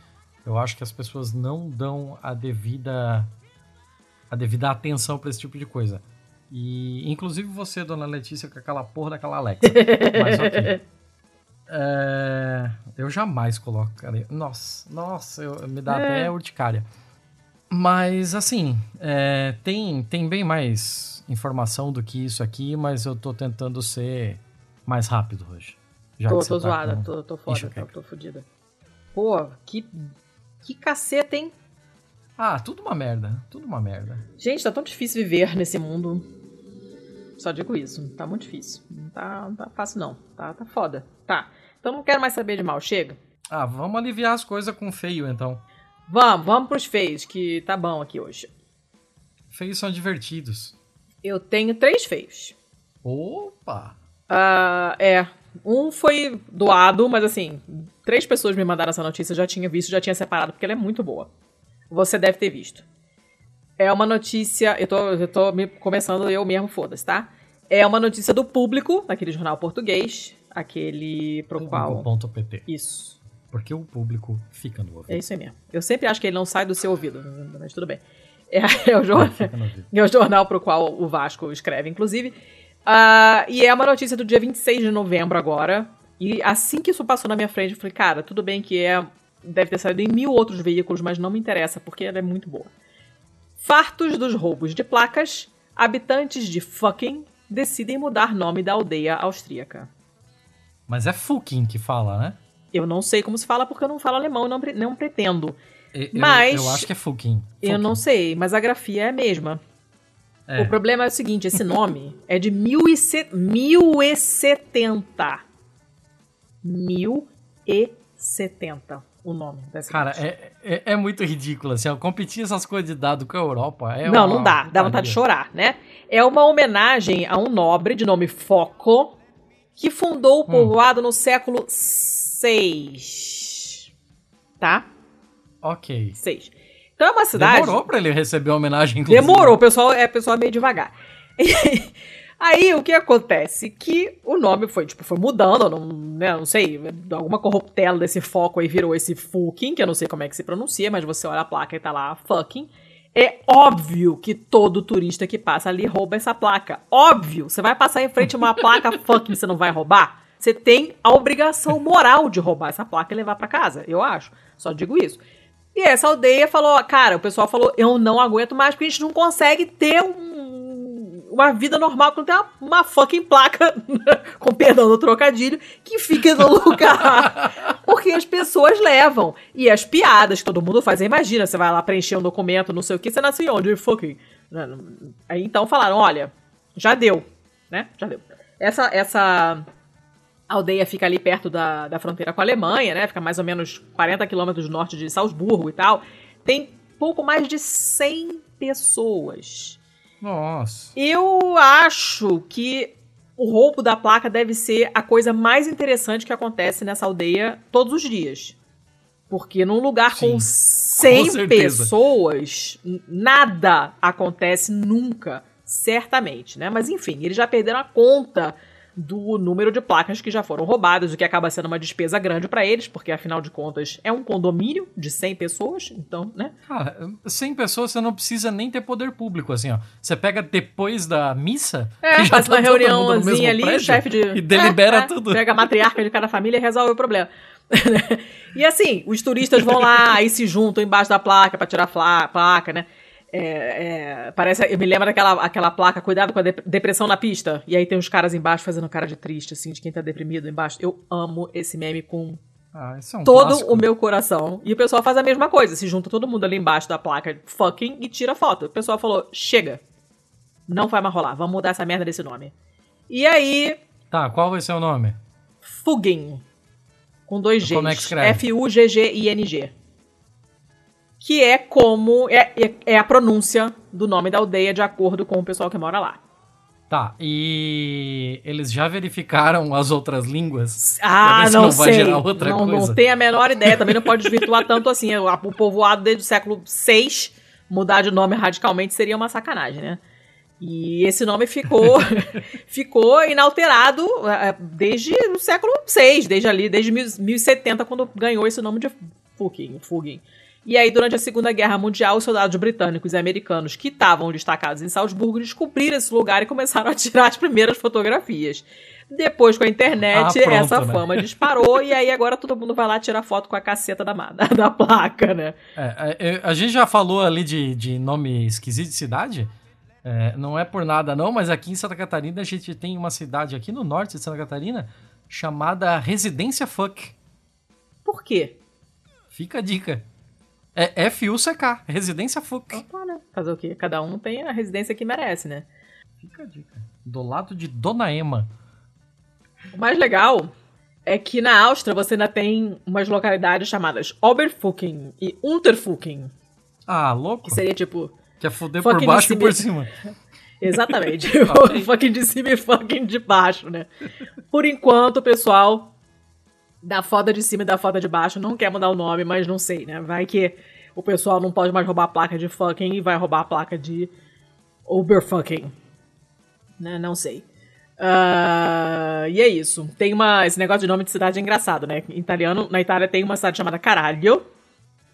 Eu acho que as pessoas não dão a devida a devida atenção para esse tipo de coisa. E inclusive você, dona Letícia, com aquela porra daquela Alexa. Mas ok. É, eu jamais colocaria. Nossa, nossa, eu, me dá é. até urticária. Mas assim, é, tem, tem bem mais informação do que isso aqui, mas eu tô tentando ser mais rápido hoje. Já tô, tô tá zoada, tô, tô foda, tô, tô fodida. Pô, que, que caceta, hein? Ah, tudo uma merda, tudo uma merda. Gente, tá tão difícil viver nesse mundo. Só digo isso, tá muito difícil. Não tá, não tá fácil não, tá, tá foda. Tá, então não quero mais saber de mal, chega. Ah, vamos aliviar as coisas com feio então. Vamos, vamos pros feios, que tá bom aqui hoje. Feios são divertidos. Eu tenho três feios. Opa! Uh, é, um foi doado, mas assim, três pessoas me mandaram essa notícia, eu já tinha visto, já tinha separado, porque ela é muito boa. Você deve ter visto. É uma notícia. Eu tô, eu tô me começando eu mesmo, foda-se, tá? É uma notícia do público, daquele jornal português, aquele pro qual. .pt. Isso. Porque o público fica no ouvido. É isso aí mesmo. Eu sempre acho que ele não sai do seu ouvido, mas tudo bem. É, é o, jornal, é o jornal pro qual o Vasco escreve, inclusive. Uh, e é uma notícia do dia 26 de novembro agora. E assim que isso passou na minha frente, eu falei, cara, tudo bem que é. Deve ter saído em mil outros veículos, mas não me interessa, porque ela é muito boa. Fartos dos roubos de placas, habitantes de fucking decidem mudar nome da aldeia austríaca. Mas é fucking que fala, né? Eu não sei como se fala porque eu não falo alemão e não, não pretendo. Eu, mas. Eu acho que é fucking. Eu não sei, mas a grafia é a mesma. É. O problema é o seguinte: esse nome é de 1070. 1070 o nome dessa Cara, é, é, é, muito ridículo, assim, competir essas coisas de dado com a Europa é Não, não dá, dá vontade de chorar, né? É uma homenagem a um nobre de nome Foco, que fundou o hum. povoado hum. no século VI. Tá? Ok. 6. Então é uma cidade... Demorou pra ele receber a homenagem, inclusive. Demorou, o pessoal é, o pessoal é meio devagar. Aí o que acontece? Que o nome foi, tipo, foi mudando, não, né, não sei, alguma corruptela desse foco aí virou esse fucking, que eu não sei como é que se pronuncia, mas você olha a placa e tá lá fucking. É óbvio que todo turista que passa ali rouba essa placa. Óbvio! Você vai passar em frente a uma placa fucking, você não vai roubar? Você tem a obrigação moral de roubar essa placa e levar para casa, eu acho. Só digo isso. E essa aldeia falou, cara, o pessoal falou, eu não aguento mais porque a gente não consegue ter um uma vida normal quando tem uma, uma fucking placa, com perdão do trocadilho, que fica no lugar. Porque as pessoas levam. E as piadas que todo mundo faz. Imagina, você vai lá preencher um documento, não sei o que, você nasceu onde? Fucking. Aí então falaram: olha, já deu. Né? Já deu. Essa. essa A aldeia fica ali perto da, da fronteira com a Alemanha, né? Fica mais ou menos 40 quilômetros norte de Salzburgo e tal. Tem pouco mais de 100 pessoas. Nossa. Eu acho que o roubo da placa deve ser a coisa mais interessante que acontece nessa aldeia todos os dias. Porque num lugar Sim, com 100 certeza. pessoas, nada acontece nunca, certamente, né? Mas enfim, eles já perderam a conta do número de placas que já foram roubadas, o que acaba sendo uma despesa grande para eles, porque afinal de contas é um condomínio de 100 pessoas, então, né? Cara, 100 pessoas você não precisa nem ter poder público, assim, ó. Você pega depois da missa, É, que já faz tá uma reuniãozinha ali, o prédio, chefe de. E delibera É, é, tudo. Pega a matriarca de cada família e resolve o problema. e assim, os turistas vão lá e se juntam embaixo da placa pra tirar a placa, né? É, é, parece, eu me lembro daquela aquela placa, cuidado com a dep- depressão na pista. E aí tem uns caras embaixo fazendo cara de triste, assim, de quem tá deprimido embaixo. Eu amo esse meme com Ah, é um todo clássico. o meu coração. E o pessoal faz a mesma coisa, se junta todo mundo ali embaixo da placa fucking e tira foto. O pessoal falou: chega. Não vai mais rolar, vamos mudar essa merda desse nome. E aí, Tá, qual vai ser o nome? Fugin. Com dois Gs. Como é que escreve? F-U-G-G-I-N-G. Que é como. É, é, é a pronúncia do nome da aldeia de acordo com o pessoal que mora lá. Tá, e eles já verificaram as outras línguas? Ah, não, não vai sei. gerar outra não, coisa. não tenho a menor ideia. Também não pode desvirtuar tanto assim. O, povoado desde o século VI, mudar de nome radicalmente seria uma sacanagem, né? E esse nome ficou ficou inalterado eh, desde o século VI, desde ali, desde 1070, quando ganhou esse nome de. Fugin. E aí, durante a Segunda Guerra Mundial, os soldados britânicos e americanos que estavam destacados em Salzburgo descobriram esse lugar e começaram a tirar as primeiras fotografias. Depois, com a internet, Ah, pronto, essa né? fama disparou e aí agora todo mundo vai lá tirar foto com a caceta da, ma- da placa, né? É, é, a gente já falou ali de, de nome esquisito de cidade. É, não é por nada não, mas aqui em Santa Catarina a gente tem uma cidade aqui no norte de Santa Catarina chamada Residência Fuck. Por quê? Fica a dica. É F-U-C-K, Residência Fuck. Opa, né? Fazer o quê? Cada um tem a residência que merece, né? Fica a dica. Do lado de Dona Ema. O mais legal é que na Áustria você ainda tem umas localidades chamadas Oberfucken e Unterfucken, Ah, louco? que seria tipo Quer foder Fucking por baixo e por cima. Exatamente. Fucking de cima e fucking de baixo, né? Por enquanto, pessoal da foda de cima e da foda de baixo não quer mudar o nome, mas não sei, né? Vai que o pessoal não pode mais roubar a placa de fucking e vai roubar a placa de Oberfucking. Né? Não sei. Ah, e é isso. Tem uma. Esse negócio de nome de cidade é engraçado, né? Em italiano, na Itália tem uma cidade chamada Caralho,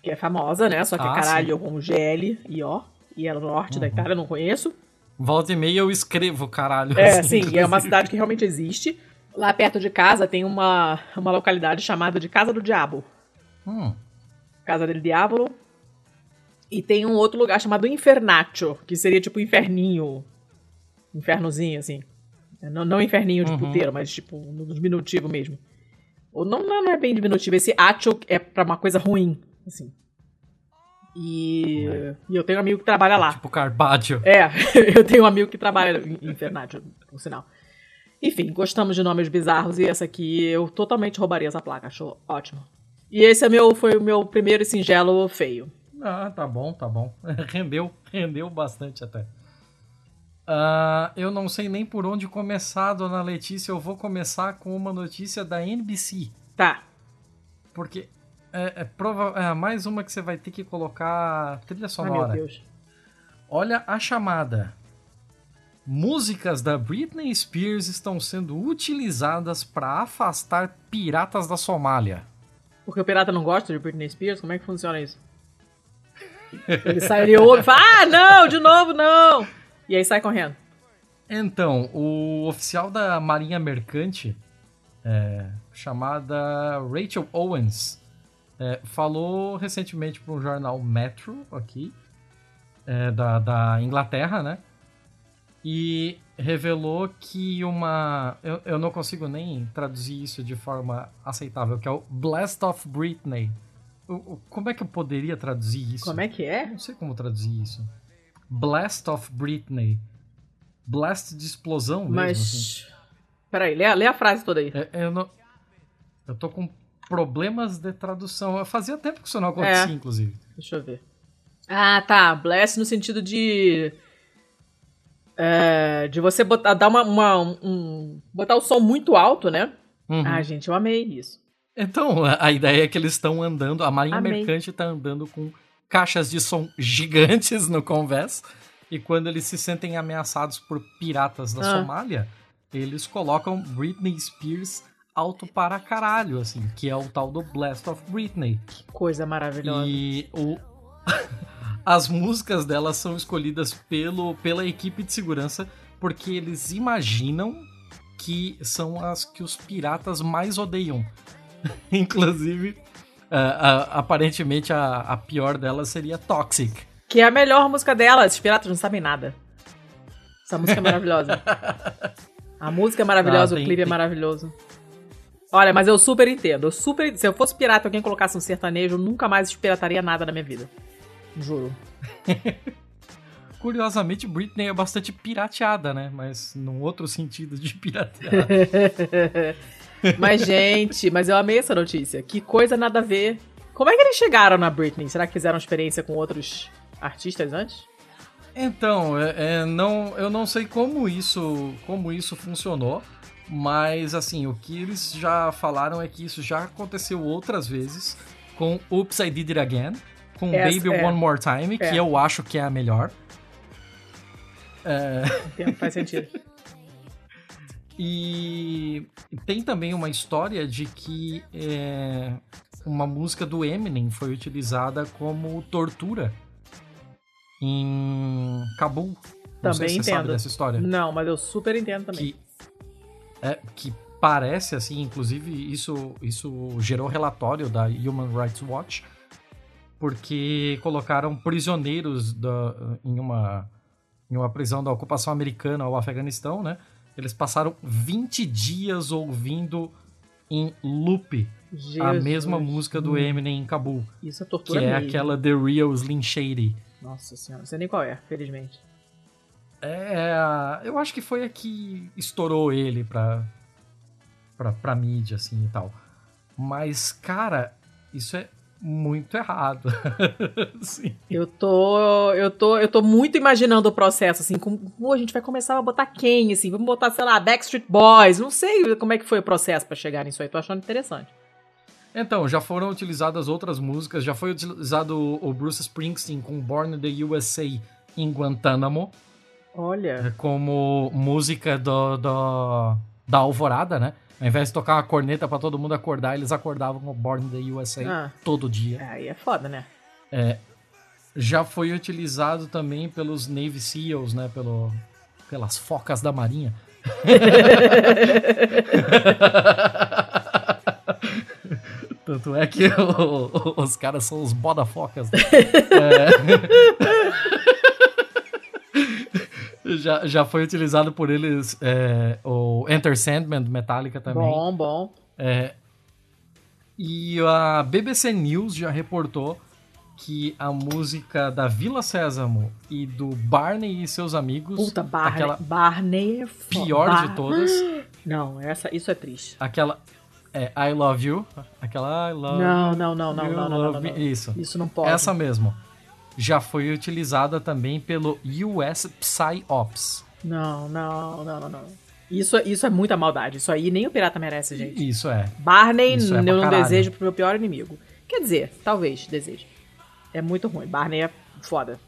que é famosa, né? Só que Ah, é Caralho com GL e O. E ela no norte da Itália, não conheço. Volta e meia eu escrevo, caralho. É, assim, sim, é uma cidade que realmente existe. Lá perto de casa tem uma, uma localidade chamada de Casa do Diabo. Hum, Casa del Diablo. E tem um outro lugar chamado Infernaccio, que seria tipo inferninho. Infernozinho, assim. Não, não inferninho de Uhum. puteiro, mas tipo no diminutivo mesmo. Ou não, não é bem diminutivo. Esse atio é pra uma coisa ruim, assim. E, e eu tenho um amigo que trabalha lá. tipo Carpaccio. É, eu tenho um amigo que trabalha em Infernaccio, por sinal. Enfim, gostamos de nomes bizarros e essa aqui eu totalmente roubaria essa placa, achou ótimo. E esse é meu, foi o meu primeiro e singelo feio. Ah, tá bom, tá bom. rendeu, rendeu bastante até. Ah, eu não sei nem por onde começar, dona Letícia. Eu vou começar com uma notícia da NBC. Tá. Porque é, é prova é mais uma que você vai ter que colocar trilha Ai, sonora. meu Deus. Olha a chamada. Músicas da Britney Spears estão sendo utilizadas para afastar piratas da Somália. Porque o pirata não gosta de Britney Spears? Como é que funciona isso? Ele sai, ele ouve e fala, ah, não, de novo não! E aí sai correndo. Então, o oficial da Marinha Mercante, é, chamada Rachel Owens, é, falou recentemente para um jornal Metro aqui, é, da, da Inglaterra, né? E revelou que uma. Eu, eu não consigo nem traduzir isso de forma aceitável, que é o Blast of Britney. O- o- como é que eu poderia traduzir isso? Como é que é? Não sei como traduzir isso. Blast of Britney. Blast de explosão mesmo. assim. Mas. Peraí, lê, a- lê a frase toda aí. É, eu, não, eu tô com problemas de tradução. Fazia tempo que isso não acontecia, É. inclusive. Deixa eu ver. Ah, tá. Bless no sentido de. É, de você botar, dar uma, uma- um, botar o som muito alto, né? Uhum. Ah, gente, eu amei isso. Então, a, a ideia é que eles estão andando, a Marinha Amei. Mercante tá andando com caixas de som gigantes no convés. E quando eles se sentem ameaçados por piratas da Ah. Somália, eles colocam Britney Spears alto para caralho, assim, que é o tal do Blast of Britney. Que coisa maravilhosa. E o... as músicas delas são escolhidas pelo, pela equipe de segurança porque eles imaginam que são as que os piratas mais odeiam. Inclusive, ah, ah, aparentemente a, a pior delas seria Toxic. Que é a melhor música dela. Esses piratas não sabem nada. Essa música é maravilhosa. A música é maravilhosa, Ah, tem- o clipe é tem- maravilhoso. Olha, mas eu super entendo. Eu super, se eu fosse pirata e alguém colocasse um sertanejo, eu nunca mais pirataria nada na minha vida. Juro. Curiosamente, Britney é bastante pirateada, né? Mas num outro sentido de pirateada. Mas, gente, mas eu amei essa notícia. Que coisa nada a ver. Como é que eles chegaram na Britney? Será que fizeram experiência com outros artistas antes? Então, é, é, não, eu não sei como isso, como isso funcionou, mas assim, o que eles já falaram é que isso já aconteceu outras vezes com Oops, I Did It Again, com Essa- Baby é. One More Time, que É. eu acho que é a melhor. É, faz sentido. e tem também uma história de que é, uma música do Eminem foi utilizada como tortura em Cabul. Não sei Também se você sabe entendo. dessa história. Não, mas eu super entendo também. que é que parece assim, inclusive isso isso gerou relatório da Human Rights Watch porque colocaram prisioneiros da, em uma em uma prisão da ocupação americana ao Afeganistão, né? Eles passaram 20 dias ouvindo em loop a Jesus. mesma música do Eminem em Cabul, Isso é que tortura é mesmo. aquela The Real Slim Shady. Nossa senhora, não sei nem qual é, felizmente. É, a- eu acho que foi a que estourou ele pra, pra, pra mídia, assim, e tal. Mas, cara, isso é muito errado. Eu tô, eu tô, eu tô muito imaginando o processo, assim, como, a gente vai começar a botar quem, assim, vamos botar, sei lá, Backstreet Boys, não sei como é que foi o processo pra chegar nisso aí, tô achando interessante. Então, já foram utilizadas outras músicas, já foi utilizado o o Bruce Springsteen com Born in the USA em Guantánamo, Olha, como música do, do- da alvorada, né? Ao invés de tocar uma corneta pra todo mundo acordar, eles acordavam com Born in the USA Ah. todo dia. aí é foda, né? já foi utilizado também pelos Navy SEALs, né? Pelo, pelas focas da marinha. Tanto é que o- o- os caras são os bodafocas. Né? É. já, já foi utilizado por eles é, o Enter Sandman do Metallica também. Bom, bom. E a BBC News já reportou que a música da Vila Sésamo e do Barney e seus amigos, Puta, Barney, aquela Barney é foda. pior Bar- de todas, Não, essa, isso é triste. aquela é I Love You, aquela I Love Não, You, não, não, não, não, não, não, não. me. Isso. Isso não pode. Essa mesmo. Já foi utilizada também pelo US PsyOps. Não, não, não, não, não. Isso, isso é muita maldade. Isso aí nem o pirata merece, gente. Isso é. Barney Isso é eu não caralho. desejo pro meu pior inimigo. Quer dizer, talvez deseje. É muito ruim. Barney é foda.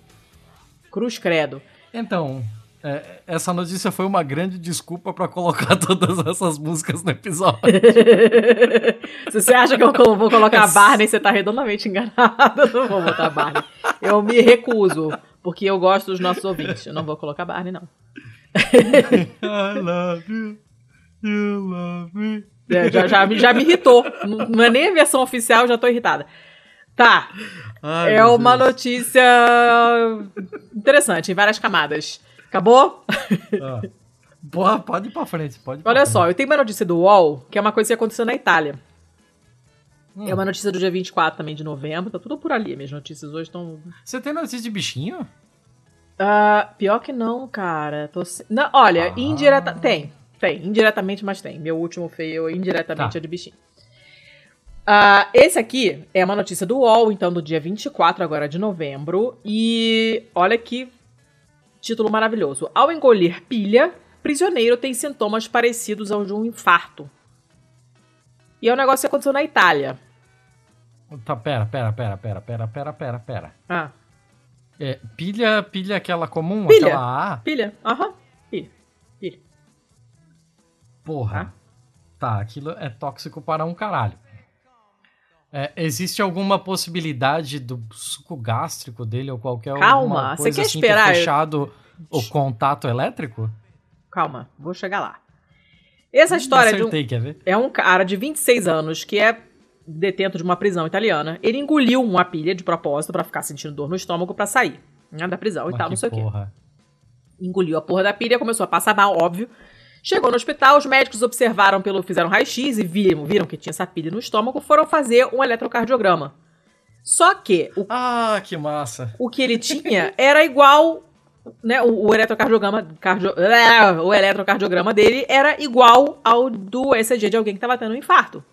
Cruz credo. Então, é, essa notícia foi uma grande desculpa pra colocar todas essas músicas no episódio. Se você acha que eu vou colocar Barney, você tá redondamente enganado. Eu não vou botar Barney. Eu me recuso, porque eu gosto dos nossos ouvintes. Eu não vou colocar Barney, não. I love you, you love me. É, já, já, me- já me irritou. Não é nem a versão oficial, já tô irritada. Tá. Ai, É uma Deus. notícia interessante, em várias camadas. Acabou? Ah. Boa, pode ir pra frente, pode ir pra Olha frente. só, eu tenho uma notícia do UOL, que é uma coisa que aconteceu na Itália. Hum. É uma notícia do dia 24 também de novembro, tá tudo por ali. Minhas notícias hoje estão. Você tem notícia de bichinho? Ah, pior que não, cara. Tô Não, olha, Ah. indireta. Tem, Tem, indiretamente, mas tem. Meu último feio, indiretamente, tá. é de bichinho. Uh, esse aqui é uma notícia do UOL, então, do dia 24 agora de novembro. E olha que título maravilhoso. Ao engolir pilha, prisioneiro tem sintomas parecidos aos de um infarto. E é um negócio que aconteceu na Itália. Tá, pera, pera, pera, pera, pera, pera, pera, pera. Ah. É, pilha, pilha aquela comum? Pilha. Aquela A? Pilha, aham. Pilha. Pilha. Porra. Ah. Tá, aquilo é tóxico para um caralho. É, existe alguma possibilidade do suco gástrico dele ou qualquer Calma, coisa você quer assim esperar? ter fechado o contato elétrico? Calma, vou chegar lá. Essa história Acertei, de um, quer ver? é um cara de 26 anos que é detento de uma prisão italiana. Ele engoliu uma pilha de propósito para ficar sentindo dor no estômago para sair né, da prisão Mas e tal, não sei o quê. Engoliu a porra da pilha, começou a passar mal, óbvio. Chegou no hospital, os médicos observaram pelo fizeram raio-x e viram, viram que tinha essa pilha no estômago, foram fazer um eletrocardiograma. Só que o, Ah, que massa. o que ele tinha era igual, né, o, o eletrocardiograma, cardio, é, o eletrocardiograma dele era igual ao do ECG de alguém que estava tendo um infarto.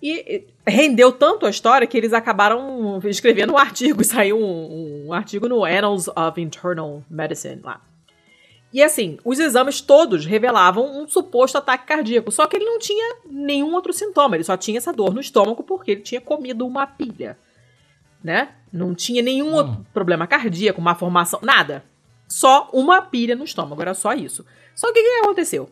E rendeu tanto a história que eles acabaram escrevendo um artigo, saiu um, um artigo no Annals of Internal Medicine lá. E assim, os exames todos revelavam um suposto ataque cardíaco, só que ele não tinha nenhum outro sintoma, ele só tinha essa dor no estômago porque ele tinha comido uma pilha, né? Não tinha nenhum Hum. outro problema cardíaco, má formação, nada. Só uma pilha no estômago, era só isso. Só que o que aconteceu?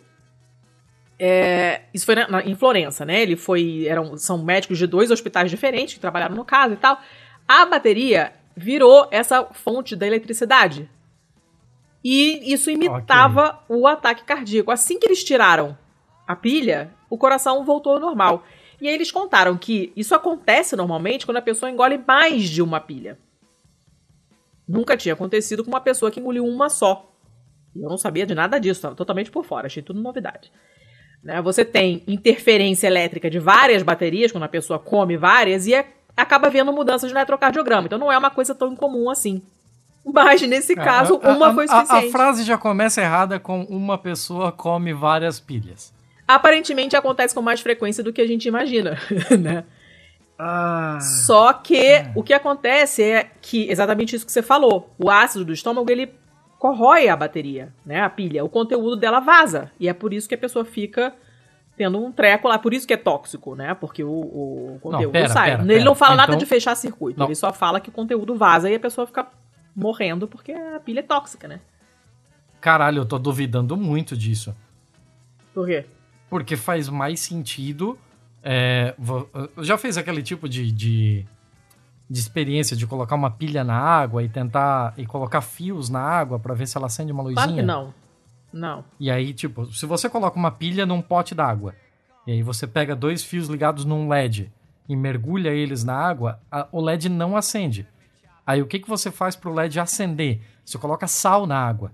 É, isso foi na, na- em Florença, né? Ele foi. Eram, são médicos de dois hospitais diferentes que trabalharam no caso e tal. A bateria virou essa fonte da eletricidade. E isso imitava o ataque cardíaco. Assim que eles tiraram a pilha, o coração voltou ao normal. E aí eles contaram que isso acontece normalmente quando a pessoa engole mais de uma pilha. Nunca tinha acontecido com uma pessoa que engoliu uma só. Eu não sabia de nada disso, estava totalmente por fora, achei tudo novidade. Né? Você tem interferência elétrica de várias baterias, quando a pessoa come várias, e é- acaba vendo mudanças no eletrocardiograma. Então não é uma coisa tão incomum assim. Mas nesse caso, É, A- a- uma foi a- a, suficiente. a frase já começa errada com uma pessoa come várias pilhas. Aparentemente acontece com mais frequência do que a gente imagina, né? Ah. Só que o que acontece é que exatamente isso que você falou. O ácido do estômago ele corrói a bateria, né? A pilha. O conteúdo dela vaza e é por isso que a pessoa fica tendo um treco lá. Por isso que é tóxico, né? Porque o, o conteúdo pera, sai. pera, ele pera. não fala nada Então- de fechar circuito. Não. Ele só fala que o conteúdo vaza e a pessoa fica morrendo porque a pilha é tóxica, né? Caralho, eu tô duvidando muito disso. Por quê? Porque faz mais sentido. é, já fez aquele tipo de, de, de experiência de colocar uma pilha na água e tentar. e colocar fios na água pra ver se ela acende uma luzinha? Claro que não. Não. E aí, tipo, se você coloca uma pilha num pote d'água, e aí você pega dois fios ligados num LED e mergulha eles na água, a- o LED não acende. Aí o que, que você faz pro LED acender? Você coloca sal na água.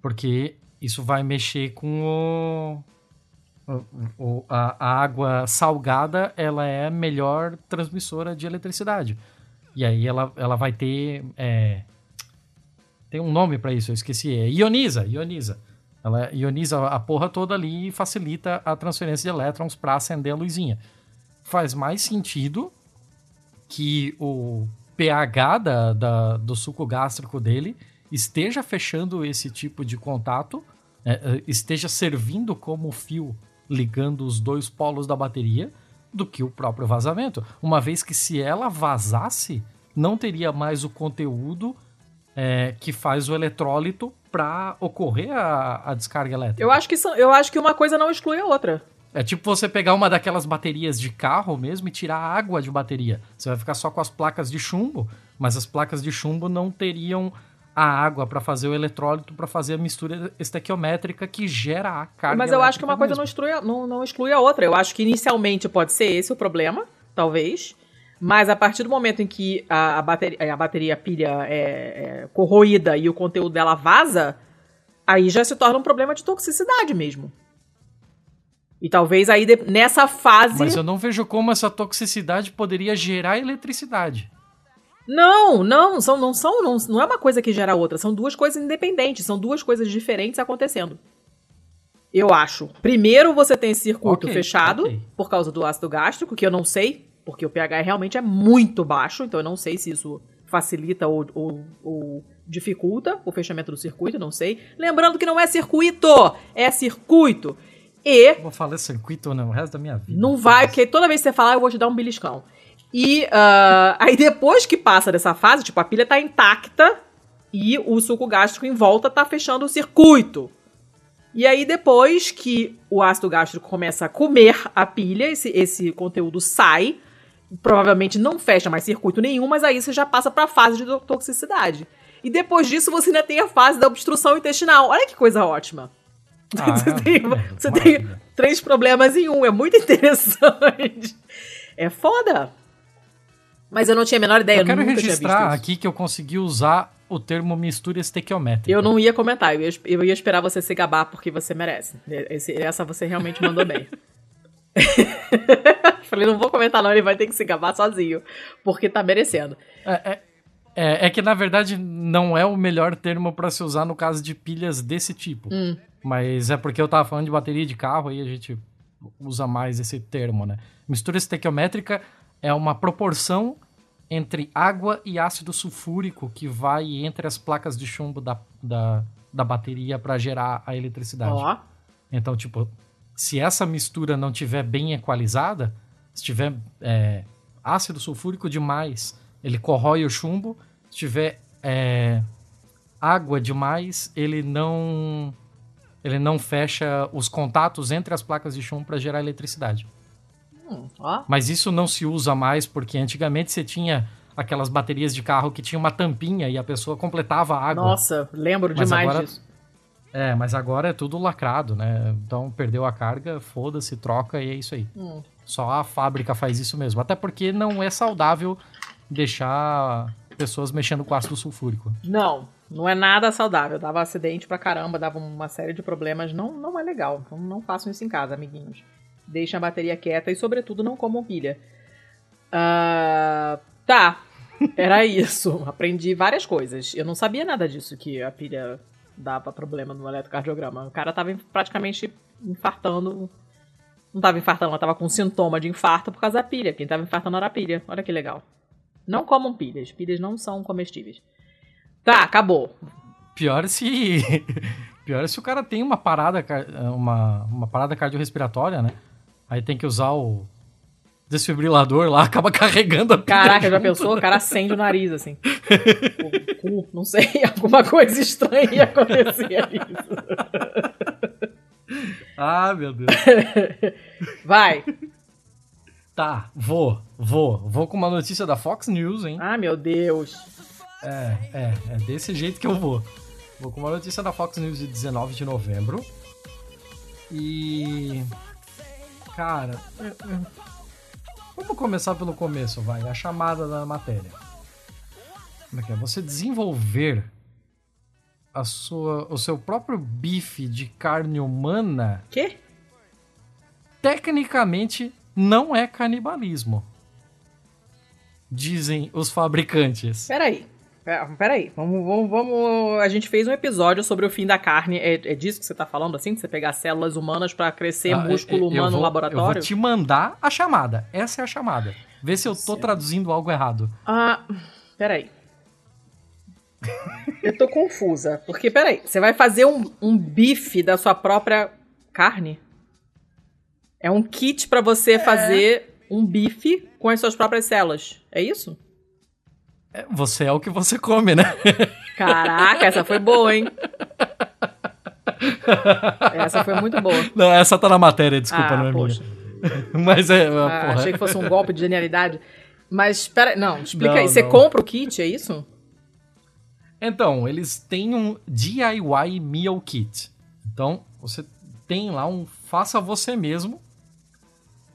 Porque isso vai mexer com o. o- o- a, a água salgada ela é a melhor transmissora de eletricidade. E aí ela, ela vai ter. é, tem um nome pra isso, eu esqueci. É ioniza, ioniza. Ela ioniza a porra toda ali e facilita a transferência de elétrons pra acender a luzinha. Faz mais sentido que o pH da, da- do suco gástrico dele esteja fechando esse tipo de contato, é, é, esteja servindo como fio ligando os dois polos da bateria, do que o próprio vazamento. Uma vez que se ela vazasse, não teria mais o conteúdo é, que faz o eletrólito para ocorrer a, a descarga elétrica. Eu acho, que são, eu acho que uma coisa não exclui a outra. É tipo você pegar uma daquelas baterias de carro mesmo e tirar a água de bateria. Você vai ficar só com as placas de chumbo, mas as placas de chumbo não teriam a água para fazer o eletrólito, para fazer a mistura estequiométrica que gera a carga Mas eu acho que uma coisa elétrica não exclui, não, não exclui a outra. Eu acho que inicialmente pode ser esse o problema, talvez. Mas a partir do momento em que a, a bateria, a bateria a pilha é, é corroída e o conteúdo dela vaza, aí já se torna um problema de toxicidade mesmo. E talvez aí nessa fase. Mas eu não vejo como essa toxicidade poderia gerar eletricidade. Não, não, são, não são, não, não é uma coisa que gera outra, são duas coisas independentes, são duas coisas diferentes acontecendo. Eu acho. Primeiro você tem circuito Ok, fechado, ok. por causa do ácido gástrico, que eu não sei, porque o pH realmente é muito baixo, então eu não sei se isso facilita ou, ou- ou dificulta o fechamento do circuito, não sei. Lembrando que não é circuito, é circuito. E Eu vou falar circuito não, o resto da minha vida. não vai, porque toda vez que você falar, eu vou te dar um beliscão. E ah, aí depois que passa dessa fase, tipo, a pilha tá intacta e o suco gástrico em volta tá fechando o circuito. E aí depois que o ácido gástrico começa a comer a pilha, esse, esse conteúdo sai, provavelmente não fecha mais circuito nenhum, mas aí você já passa pra fase de to- toxicidade. E depois disso você ainda tem a fase da obstrução intestinal. Olha que coisa ótima. Ah, você tem, é, você tem três problemas em um. É muito interessante. É foda. Mas eu não tinha a menor ideia. Eu quero nunca tinha registrar aqui que eu consegui usar o termo mistura estequiométrica. Eu não ia comentar. Eu ia, eu ia esperar você se gabar porque você merece. Esse- essa você realmente mandou bem. Falei, não vou comentar não, ele vai ter que se gabar sozinho. Porque tá merecendo. É, é- é- é que, na verdade, não é o melhor termo pra se usar no caso de pilhas desse tipo. Hum. Mas é porque eu tava falando de bateria de carro, aí a gente usa mais esse termo, né? Mistura estequiométrica é uma proporção entre água e ácido sulfúrico que vai entre as placas de chumbo da, da, da bateria para gerar a eletricidade. Ó. Então, tipo, se essa mistura não tiver bem equalizada, se tiver é, ácido sulfúrico demais, ele corrói o chumbo. Se tiver é, água demais, ele não ele não fecha os contatos entre as placas de chumbo para gerar eletricidade. Hum. Mas isso não se usa mais porque antigamente você tinha aquelas baterias de carro que tinha uma tampinha e a pessoa completava a água. Nossa, lembro Mas demais agora- disso. É, mas agora é tudo lacrado, né? Então perdeu a carga, foda-se, troca e é isso aí. Hum. Só a fábrica faz isso mesmo. Até porque não é saudável deixar pessoas mexendo com ácido sulfúrico. Não, não é nada saudável. Dava acidente pra caramba, dava uma série de problemas. Não, não é legal. Então não façam isso em casa, amiguinhos. Deixem a bateria quieta e, sobretudo, não comam pilha. Ah, tá, era isso. Aprendi várias coisas. Eu não sabia nada disso, que a pilha dava problema no eletrocardiograma. O cara tava praticamente infartando. Não tava infartando, ela tava com sintoma de infarto por causa da pilha. Quem tava infartando era a pilha. Olha que legal. Não comam pilhas. Pilhas não são comestíveis. Tá, acabou. Pior se. Pior se o cara tem uma parada, uma, uma parada cardiorrespiratória, né? Aí tem que usar o desfibrilador lá, acaba carregando a Caraca, já junto. pensou? O cara acende o nariz, assim. O cu, não sei, alguma coisa estranha ia acontecer nisso. Ah, meu Deus. Vai. Tá, vou, vou. Vou com uma notícia da Fox News, hein? Ah, meu Deus. É, é, é desse jeito que eu vou. Vou com uma notícia da Fox News de 19 de novembro. E. Cara. é- é- Vamos começar pelo começo, vai. A chamada da matéria. Como é que é? Você desenvolver a sua, o seu próprio bife de carne humana, Quê? tecnicamente não é canibalismo. Dizem os fabricantes. Peraí. Pera- Peraí, vamos, vamos, vamos. A gente fez um episódio sobre o fim da carne. É, é disso que você tá falando, assim? De você pegar células humanas pra crescer Ah, músculo eu- eu humano no vou- laboratório? Eu vou te mandar a chamada. Essa é a chamada. Vê se eu tô Certo. traduzindo algo errado. Ah, peraí. Eu tô confusa. Porque, peraí, você vai fazer um, um bife da sua própria carne? É um kit pra você fazer um bife com as suas próprias células. É isso? É, Você é o que você come, né? Caraca, essa foi boa, hein? Essa foi muito boa. Não, essa tá na matéria, desculpa, ah, não é poxa. minha. Mas é. Ah, porra. achei que fosse um golpe de genialidade. Mas, pera, não, explica Não, aí. Você não. compra o kit, é isso? Então, eles têm um DIY Meal Kit. Então, você tem lá um faça você mesmo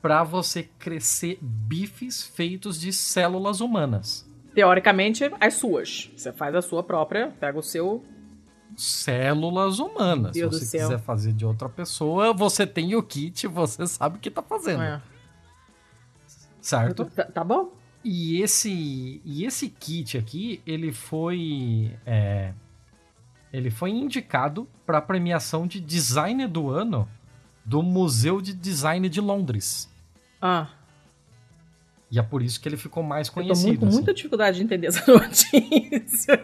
pra você crescer bifes feitos de células humanas. Teoricamente, as suas. Você faz a sua própria, pega o seu. Células humanas. Se Deus do você quiser fazer de outra pessoa, você tem o kit, você sabe o que tá fazendo. É. Certo? Tá, tá bom? E esse, e esse kit aqui, ele foi. é, ele foi indicado para a premiação de design do ano do Museu de Design de Londres. Ah, E é por isso que ele ficou mais eu tô conhecido. com assim. muita dificuldade de entender essa notícia.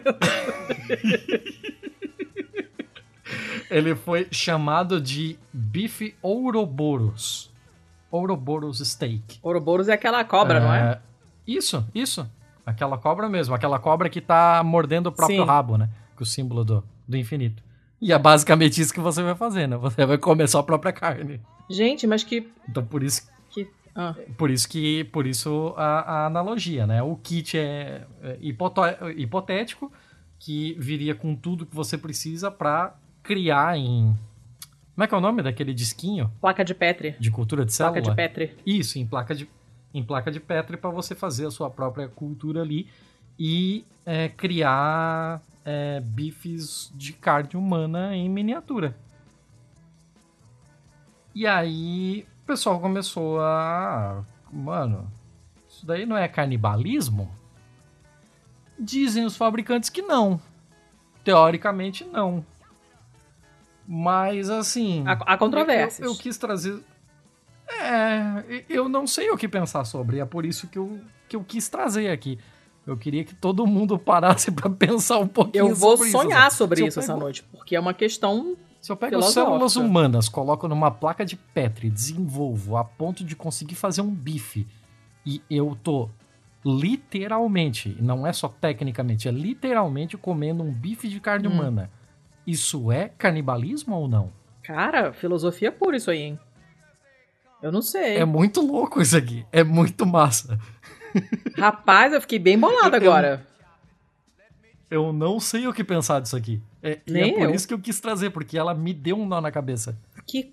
Ele foi chamado de Bife Ouroboros. Ouroboros Steak. Ouroboros é aquela cobra, não é? Isso, isso. Aquela cobra mesmo. Aquela cobra que tá mordendo o próprio Sim. rabo, né? Que é o símbolo do, do infinito. E é basicamente isso que você vai fazer, né? Você vai comer sua própria carne. Gente, mas que. Então por isso, que ah. por isso que por isso a, a analogia, né? O kit é, é hipotético que viria com tudo que você precisa pra criar em como é que é o nome daquele disquinho Placa de Petri. de cultura de célula? Placa de Petri. Isso, em placa de, em placa de Petri para você fazer a sua própria cultura ali e é, criar é, bifes de carne humana em miniatura. E aí pessoal começou a. Mano, isso daí não é canibalismo? Dizem os fabricantes que não. Teoricamente, não. Mas assim. Há, há controvérsias. Eu, eu quis trazer. É, eu não sei o que pensar sobre. É por isso que eu, que eu quis trazer aqui. Eu queria que todo mundo parasse pra pensar um pouquinho Eu vou sobre isso. sonhar Se sobre eu isso essa noite, porque é uma questão. Se eu pego células humanas, coloco numa placa de Petri, desenvolvo a ponto de conseguir fazer um bife e eu tô literalmente, não é só tecnicamente, é literalmente comendo um bife de carne Hum. humana. Isso é canibalismo ou não? Cara, filosofia pura isso aí, hein? Eu não sei. É muito louco isso aqui. É muito massa. Rapaz, eu fiquei bem bolada Eu- agora. Eu não sei o que pensar disso aqui. É, e é por eu. isso que eu quis trazer, porque ela me deu um nó na cabeça. Que.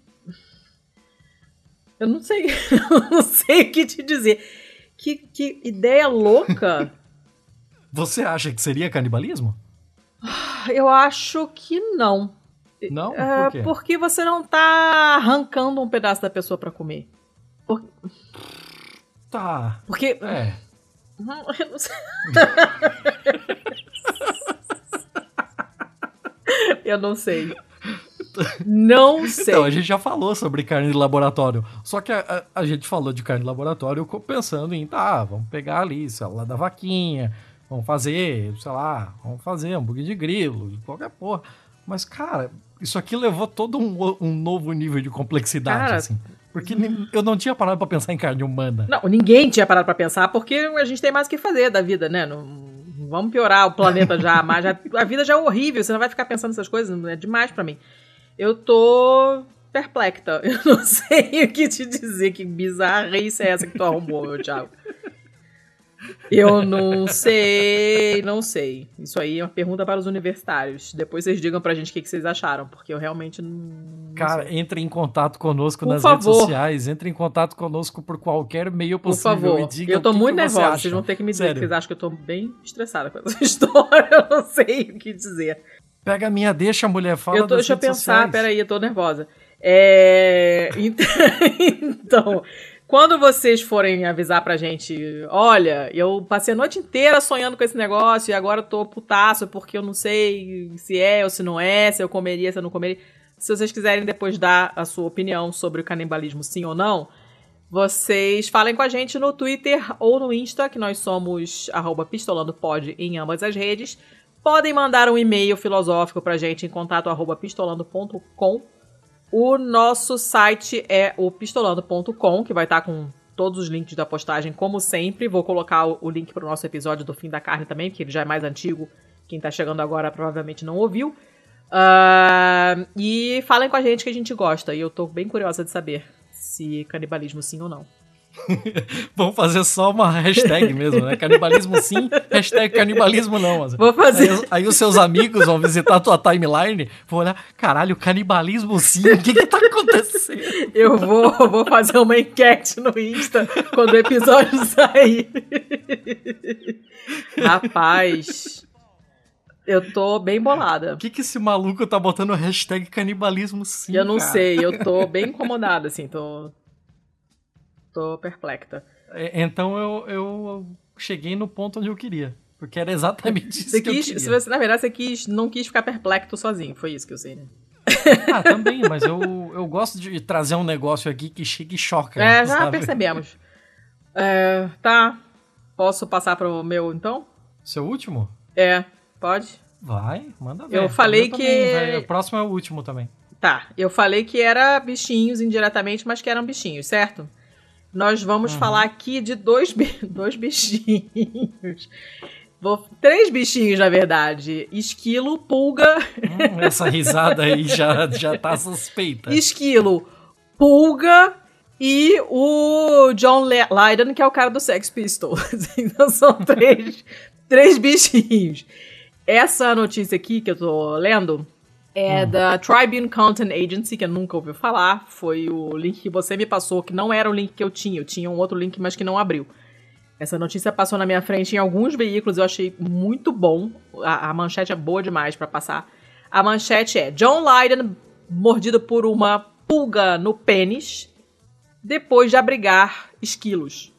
Eu não sei. Eu não sei o que te dizer. Que, que ideia louca. Você acha que seria canibalismo? Eu acho que não. Não? É, Por quê? porque você não tá arrancando um pedaço da pessoa pra comer. Tá. Porque. É. Eu não sei. Eu não sei. Não sei. Então, a gente já falou sobre carne de laboratório. Só que a, a- a gente falou de carne de laboratório pensando em, tá, vamos pegar ali, célula da vaquinha, vamos fazer, sei lá, vamos fazer hambúrguer de grilo, de qualquer porra. Mas, cara, isso aqui levou todo um, um novo nível de complexidade, Cara, assim. Porque nem- eu não tinha parado pra pensar em carne humana. Não, ninguém tinha parado pra pensar, porque a gente tem mais o que fazer da vida, né? Não vamos piorar o planeta já, mas já- a vida já é horrível, você não vai ficar pensando nessas coisas, é demais pra mim. Eu tô perplexa, eu não sei o que te dizer, que bizarrice é essa que tu arrumou, meu Thiago. Eu não sei, não sei. Isso aí é uma pergunta para os universitários. Depois vocês digam pra gente o que, que vocês acharam, porque eu realmente não. Cara, sei. entre em contato conosco Por nas favor. redes sociais, entre em contato conosco por qualquer meio Por possível favor, e diga eu tô que muito que nervosa. Vocês vão ter que me dizer, Sério. porque vocês acham que eu tô bem estressada com essa história. Eu não sei o que dizer. Pega a minha, deixa a mulher fala eu tô, deixa eu pensar, sociais. peraí, eu tô nervosa. É, ent- Então, quando vocês forem avisar pra gente, olha, eu passei a noite inteira sonhando com esse negócio e agora tô putaço porque eu não sei se é ou se não é, se eu comeria, se eu não comeria. Se vocês quiserem depois dar a sua opinião sobre o canibalismo, sim ou não, vocês falem com a gente no Twitter ou no Insta, que nós somos pistolandopod em ambas as redes. Podem mandar um e-mail filosófico pra gente em contato arroba pistolando.com. O nosso site é o pistolando.com, que vai estar com todos os links da postagem, como sempre. Vou colocar o o link pro nosso episódio do Fim da Carne também, porque ele já é mais antigo. Quem tá chegando agora provavelmente não ouviu. Ah, e falem com a gente que a gente gosta. E eu tô bem curiosa de saber se canibalismo sim ou não. Vamos fazer só uma hashtag mesmo, né? Canibalismo sim, hashtag canibalismo não. Mas... Vou fazer. Aí, aí os seus amigos vão visitar a tua timeline, vão olhar, caralho, canibalismo sim, o que que tá acontecendo? Eu vou, vou fazer uma enquete no Insta quando o episódio sair. Rapaz, eu tô bem bolada. O que que esse maluco tá botando hashtag canibalismo sim, eu não cara? sei, eu tô bem incomodada, assim, tô. Tô perplexa. É, Então eu, eu cheguei no ponto onde eu queria. Porque era exatamente isso Você que eu quis, queria. se você, na verdade, você quis, não quis ficar perplexo sozinho. Foi isso que eu sei, né? Ah, também, mas eu, eu gosto de trazer um negócio aqui que chega e choca. É, já sabe? percebemos. É, tá. Posso passar pro meu, então? Seu último? É, pode? Vai, manda ver. Eu falei que- também. O próximo é o último também. Tá, eu falei que era bichinhos indiretamente, mas que eram bichinhos, certo? Nós vamos Uhum. falar aqui de dois, dois bichinhos. Vou- três bichinhos, na verdade. Esquilo, pulga. Hum, essa risada aí já, já tá suspeita. Esquilo, pulga e o John Lydon, que é o cara do Sex Pistols. Então são três, três bichinhos. Essa notícia aqui que eu tô lendo é da Tribune Content Agency, que eu nunca ouvi falar. Foi o link que você me passou, que não era o link que eu tinha. Eu tinha um outro link, mas que não abriu. Essa notícia passou na minha frente em alguns veículos, eu achei muito bom. A, a manchete é boa demais pra passar. A manchete é: John Lydon mordido por uma pulga no pênis depois de abrigar esquilos.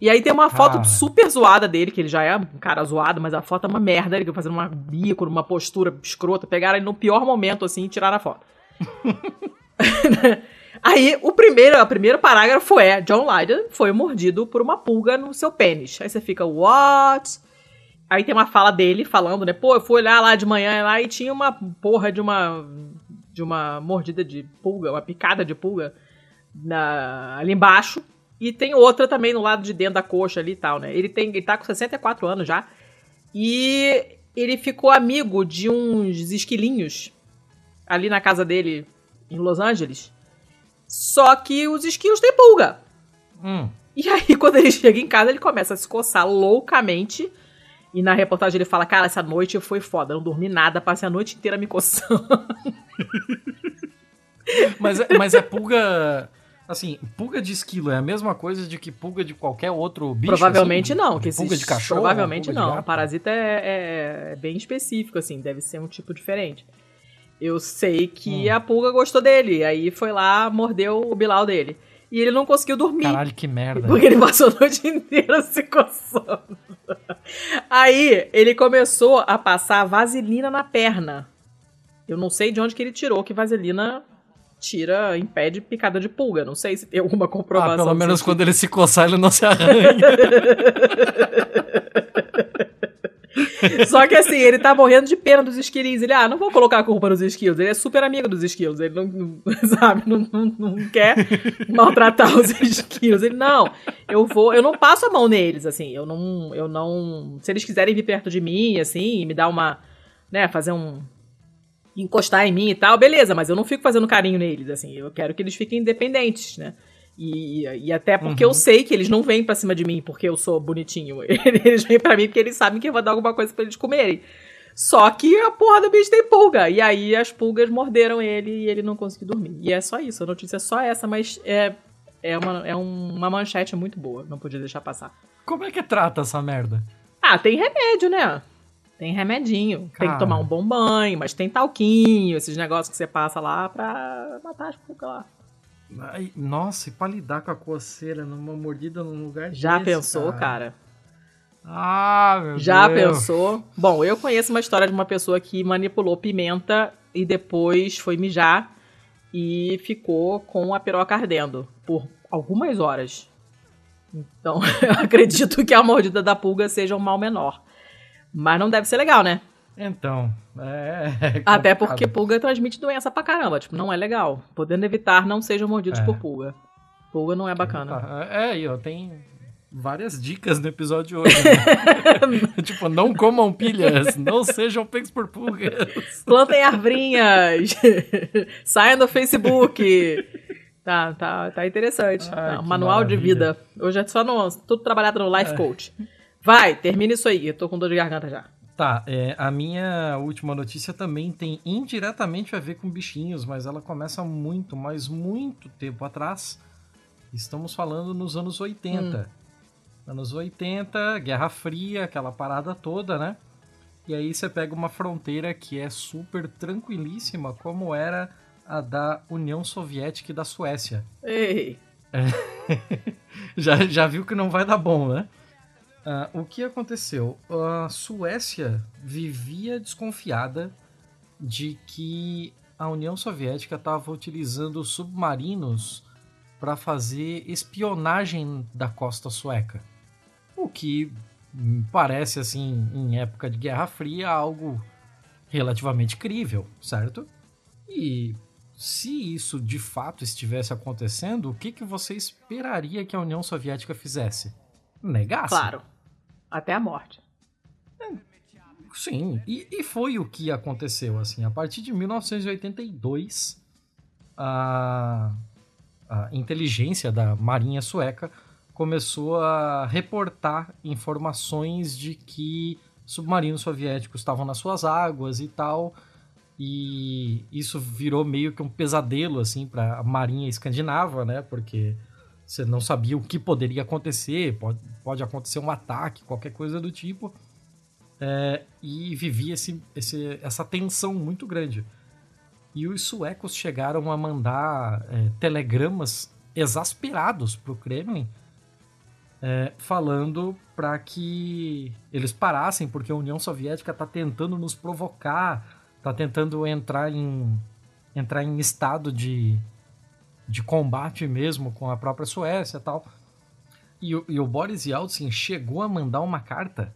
E aí tem uma foto Cara. super zoada dele, que ele já é um cara zoado, mas a foto é uma merda, ele fazendo uma bico, numa postura escrota, pegaram ele no pior momento assim e tiraram a foto. Aí, o primeiro, o primeiro parágrafo é: John Lydon foi mordido por uma pulga no seu pênis. Aí você fica, what? Aí tem uma fala dele falando, né? Pô, eu fui olhar lá de manhã lá e tinha uma porra de uma de uma mordida de pulga, uma picada de pulga na, ali embaixo. E tem outra também no lado de dentro da coxa ali e tal, né? Ele tem ele tá com 64 anos já. E ele ficou amigo de uns esquilinhos ali na casa dele em Los Angeles. Só que os esquilos têm pulga. Hum, E aí, quando ele chega em casa, ele começa a se coçar loucamente. E na reportagem ele fala: Cara, essa noite foi foda, não dormi nada, passei a noite inteira me coçando. mas, é- mas é pulga. Assim, pulga de esquilo é a mesma coisa de que pulga de qualquer outro bicho? provavelmente assim? não. Que pulga esses- de cachorro? Provavelmente pulga não. Parasita é, é- é bem específico, assim, deve ser um tipo diferente. Eu sei que Hum. a pulga gostou dele, aí foi lá, mordeu o bilau dele. E ele não conseguiu dormir. Caralho, que merda. Porque ele passou a noite inteira se coçando. Aí ele começou a passar vaselina na perna. Eu não sei de onde que ele tirou que vaselina tira, impede picada de pulga. Não sei se tem alguma comprovação. Ah, pelo menos quando ele se coçar, ele não se arranha. Só que assim, ele tá morrendo de pena dos esquilos. Ele, ah, não vou colocar a culpa nos esquilos. Ele é super amigo dos esquilos. Ele não, não- sabe, não, não, não quer maltratar os esquilos. Ele, não, eu vou, eu não passo a mão neles, assim. Eu não, eu não. Se eles quiserem vir perto de mim, assim, e me dar uma, né, fazer um. Encostar em mim e tal, beleza, mas eu não fico fazendo carinho neles, assim. Eu quero que eles fiquem independentes, né? E, e até porque Uhum. eu sei que eles não vêm pra cima de mim porque eu sou bonitinho. Eles vêm pra mim porque eles sabem que eu vou dar alguma coisa pra eles comerem. Só que a porra do bicho tem pulga. E aí as pulgas morderam ele e ele não conseguiu dormir. E é só isso. A notícia é só essa, mas é, é, uma, é um- uma manchete muito boa. Não podia deixar passar. Como é que trata essa merda? Ah, tem remédio, né? Tem remedinho. Tem Cara. que tomar um bom banho, mas tem talquinho, esses negócios que você passa lá pra matar as pulgas lá. Ai, nossa, e pra lidar com a coceira numa mordida num lugar Já desse, pensou, cara? Ah, meu Já Deus. pensou? Bom, eu conheço uma história de uma pessoa que manipulou pimenta e depois foi mijar e ficou com a piroca ardendo por algumas horas. Então, eu acredito que a mordida da pulga seja um mal menor. Mas não deve ser legal, né? Então, é. é Até porque pulga transmite doença pra caramba. Tipo, não é legal. Podendo evitar, não sejam mordidos É. por pulga. Pulga não é bacana. Tá, É, aí, ó, tem várias dicas no episódio de hoje. né? tipo, não comam pilhas, não sejam pegos por pulgas. Plantem arvrinhas. Saiam do Facebook. Tá, tá, tá interessante. Ai, Tá, manual de maravilha. vida. Hoje é só no. Tudo trabalhado no Life É. Coach. Vai, termina isso aí. Eu tô com dor de garganta já. Tá, é, a minha última notícia também tem indiretamente a ver com bichinhos, mas ela começa muito, mas muito tempo atrás. Estamos falando nos anos 80. Anos 80, Guerra Fria, aquela parada toda, né? E aí você pega uma fronteira que é super tranquilíssima, como era a da União Soviética e da Suécia. Ei. Já, já viu que não vai dar bom, né? Uh, o que aconteceu? A Suécia vivia desconfiada de que a União Soviética estava utilizando submarinos para fazer espionagem da costa sueca. O que parece, assim, em época de Guerra Fria, algo relativamente crível, certo? E se isso de fato estivesse acontecendo, o que, que você esperaria que a União Soviética fizesse? Negasse? Claro. Até a morte. Sim, e, e foi o que aconteceu, assim. A partir de 1982, a, a inteligência da Marinha Sueca começou a reportar informações de que submarinos soviéticos estavam nas suas águas e tal. E isso virou meio que um pesadelo assim para a marinha escandinava, né? Porque você não sabia o que poderia acontecer, pode, pode acontecer um ataque, qualquer coisa do tipo. É, e vivia esse, esse, essa tensão muito grande. E os suecos chegaram a mandar é, telegramas exasperados para o Kremlin, é, falando para que eles parassem, porque a União Soviética está tentando nos provocar, está tentando entrar em, entrar em estado de, de combate mesmo com a própria Suécia tal. E, e o Boris Yeltsin chegou a mandar uma carta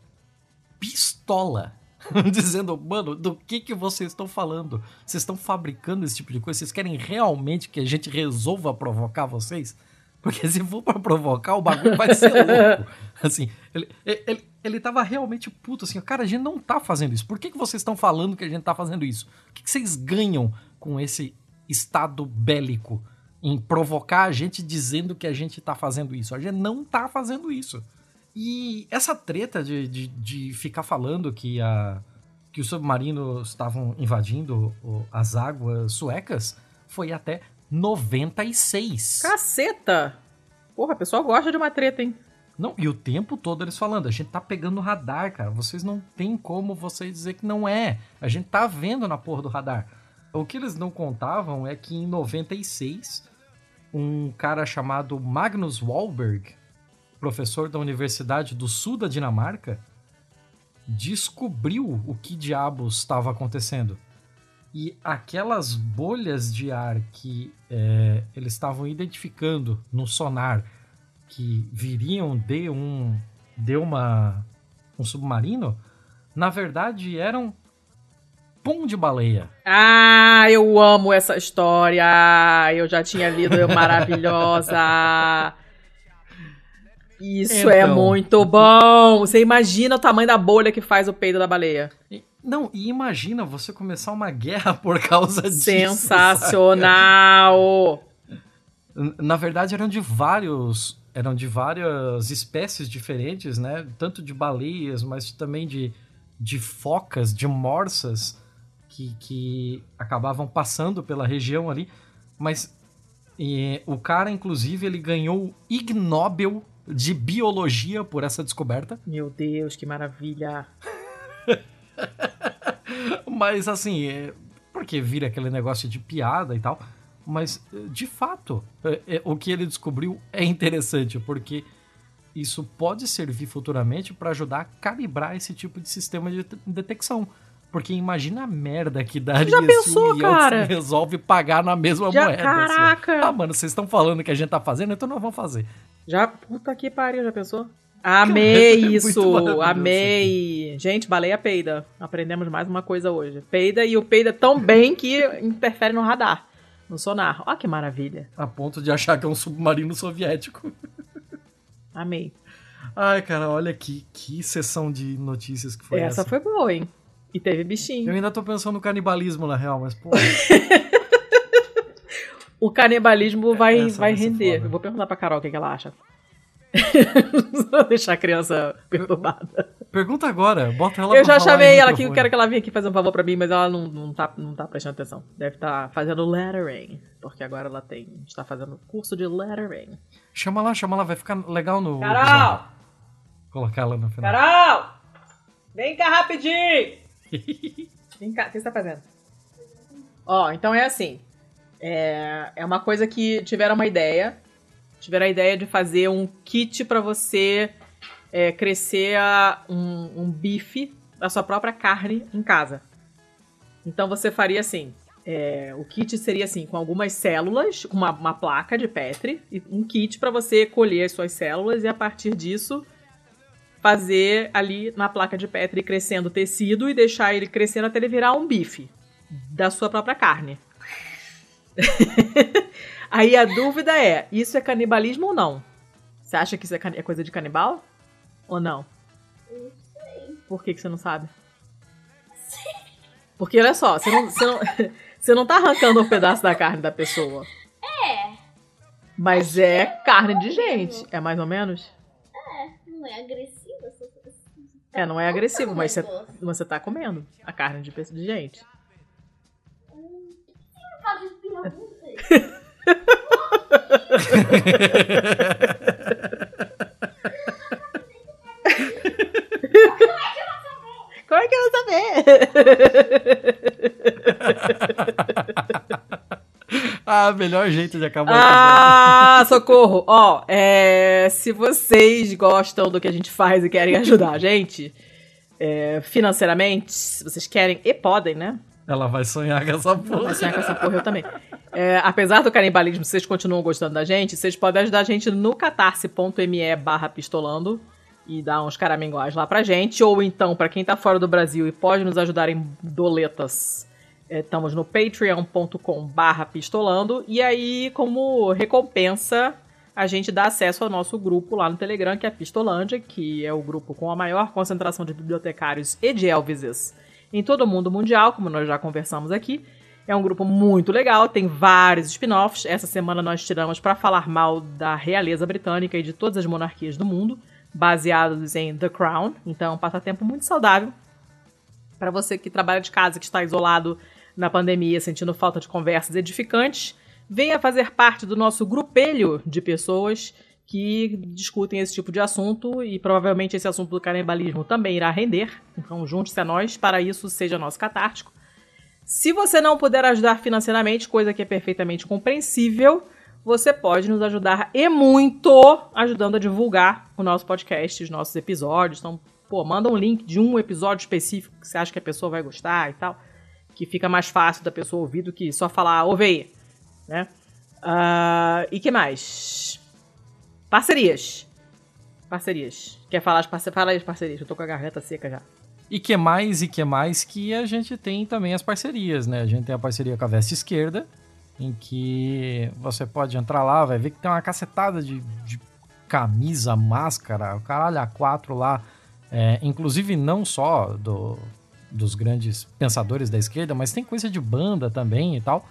pistola dizendo, mano, do que que vocês estão falando? Vocês estão fabricando esse tipo de coisa? Vocês querem realmente que a gente resolva provocar vocês? Porque se for para provocar, o bagulho vai ser louco. Assim, ele, ele, ele tava realmente puto, assim, cara, a gente não tá fazendo isso. Por que, que vocês estão falando que a gente tá fazendo isso? O que, que vocês ganham com esse estado bélico em provocar a gente dizendo que a gente tá fazendo isso? A gente não tá fazendo isso. E essa treta de, de, de ficar falando que, a, que os submarinos estavam invadindo as águas suecas foi até 96. Caceta! Porra, o pessoal gosta de uma treta, hein? Não, e o tempo todo eles falando, a gente tá pegando radar, cara. Vocês não tem como vocês dizer que não é. A gente tá vendo na porra do radar. O que eles não contavam é que em 96, um cara chamado Magnus Wahlberg, professor da Universidade do Sul da Dinamarca, descobriu o que diabos estava acontecendo. E aquelas bolhas de ar que é, eles estavam identificando no sonar que viriam de um de uma um submarino, na verdade eram pum de baleia. Ah, eu amo essa história. Eu já tinha lido, maravilhosa. Isso é então, é muito bom. Você imagina o tamanho da bolha que faz o peido da baleia. Não, e imagina você começar uma guerra por causa disso. Sensacional! Na verdade, eram de vários. Eram de várias espécies diferentes, né? Tanto de baleias, mas também de, de focas, de morsas, que, que acabavam passando pela região ali. Mas e, o cara, inclusive, ele ganhou o Ig Nobel de biologia por essa descoberta. Meu Deus, que maravilha! mas assim, é, porque vira aquele negócio de piada e tal. Mas, de fato, é, é, o que ele descobriu é interessante, porque isso pode servir futuramente para ajudar a calibrar esse tipo de sistema de detecção. Porque imagina a merda que daria Já pensou, se o cara? resolve pagar na mesma Já, moeda. Caraca! Assim. Ah, mano, vocês estão falando que a gente tá fazendo, então nós vamos fazer. Já, puta que pariu, já pensou? Amei isso, amei. Gente, baleia peida. Aprendemos mais uma coisa hoje. Peida e o peida tão bem que interfere no radar, no sonar. Ó que maravilha. A ponto de achar que é um submarino soviético. Amei. Ai, cara, olha que, que sessão de notícias que foi essa. Essa foi boa, hein? E teve bichinho. Eu ainda tô pensando no canibalismo, na real, mas pô. o canibalismo vai, vai render. Eu vou perguntar pra Carol o que, que ela acha. Vou deixar a criança perturbada. Pergunta agora, bota ela Eu já chamei ela aqui, eu quero que ela venha aqui fazer um favor pra mim, mas ela não, não, tá, não tá prestando atenção. Deve estar tá fazendo lettering, porque agora ela tem está fazendo curso de lettering. Chama lá, chama lá, vai ficar legal no. Carol! Colocar ela no final. Carol! Vem cá rapidinho! Vem cá, o que você tá fazendo? Ó, então é assim. É, é uma coisa que tiveram uma ideia tiveram a ideia de fazer um kit para você é, crescer a- um, um bife da sua própria carne em casa. Então você faria assim: é, o kit seria assim, com algumas células, com uma, uma placa de Petri, e um kit para você colher as suas células e a partir disso fazer ali na placa de Petri crescendo o tecido e deixar ele crescendo até ele virar um bife da sua própria carne. Aí a dúvida é: isso é canibalismo ou não? Você acha que isso é, é coisa de canibal? Ou não? Não sei. Por que, que você não sabe? Porque olha só, você não, você, não, você não tá arrancando um pedaço da carne da pessoa. É, Mas é carne de gente. É mais ou menos? não é agressiva. É, não é agressivo, mas você, você tá comendo a carne de, de gente. Perguntas. Como é que eu vou saber? Ah, melhor jeito de acabar. Ah, socorro! Ó, é, se vocês gostam do que a gente faz e querem ajudar a gente é, financeiramente, se vocês querem e podem, né? Ela vai sonhar com essa porra. Vai sonhar com essa porra eu também. É, apesar do canibalismo, vocês continuam gostando da gente, vocês podem ajudar a gente no catarse.me barra pistolando e dar uns caraminguais lá pra gente. Ou então, pra quem tá fora do Brasil e pode nos ajudar em doletas, estamos no patreon.com barra pistolando. E aí, como recompensa, a gente dá acesso ao nosso grupo lá no Telegram, que é a Pistolândia, que é o grupo com a maior concentração de bibliotecários e de Elvises em todo o mundo mundial, como nós já conversamos aqui. É um grupo muito legal, tem vários spin-offs. Essa semana nós tiramos para falar mal da realeza britânica e de todas as monarquias do mundo, baseados em The Crown. Então, é um passatempo muito saudável para você que trabalha de casa, que está isolado na pandemia, sentindo falta de conversas edificantes. Venha fazer parte do nosso grupelho de pessoas que discutem esse tipo de assunto e provavelmente esse assunto do canibalismo também irá render. Então junte-se a nós, para isso seja nosso catártico. Se você não puder ajudar financeiramente, coisa que é perfeitamente compreensível, você pode nos ajudar e muito ajudando a divulgar o nosso podcast, os nossos episódios. Então, pô, manda um link de um episódio específico que você acha que a pessoa vai gostar e tal, que fica mais fácil da pessoa ouvir do que só falar, ouve aí, né? Ah, e que mais? Parcerias. Parcerias. Quer falar as parcerias? Fala aí as parcerias, eu tô com a garganta seca já. E que mais, e que mais que a gente tem também as parcerias, né? A gente tem a parceria com a Veste Esquerda, em que você pode entrar lá, vai ver que tem uma cacetada de, de camisa, máscara, o caralho a quatro lá. É, inclusive não só do, dos grandes pensadores da esquerda, mas tem coisa de banda também e tal.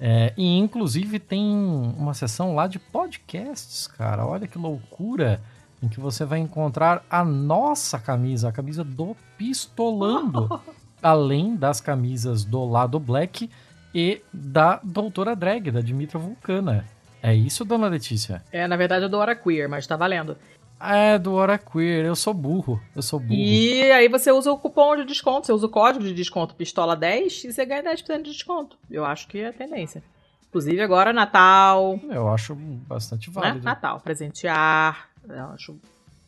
É, e inclusive tem uma seção lá de podcasts, cara. Olha que loucura! Em que você vai encontrar a nossa camisa, a camisa do Pistolando. além das camisas do lado Black e da Doutora Drag, da Dimitra Vulcana. É isso, dona Letícia? É, na verdade eu dou hora queer, mas tá valendo. É, do Hora Queer. Eu sou burro. Eu sou burro. E aí você usa o cupom de desconto, você usa o código de desconto pistola10 e você ganha 10% de desconto. Eu acho que é a tendência. Inclusive agora Natal, Eu acho bastante né? válido. Natal, presentear. Eu, acho...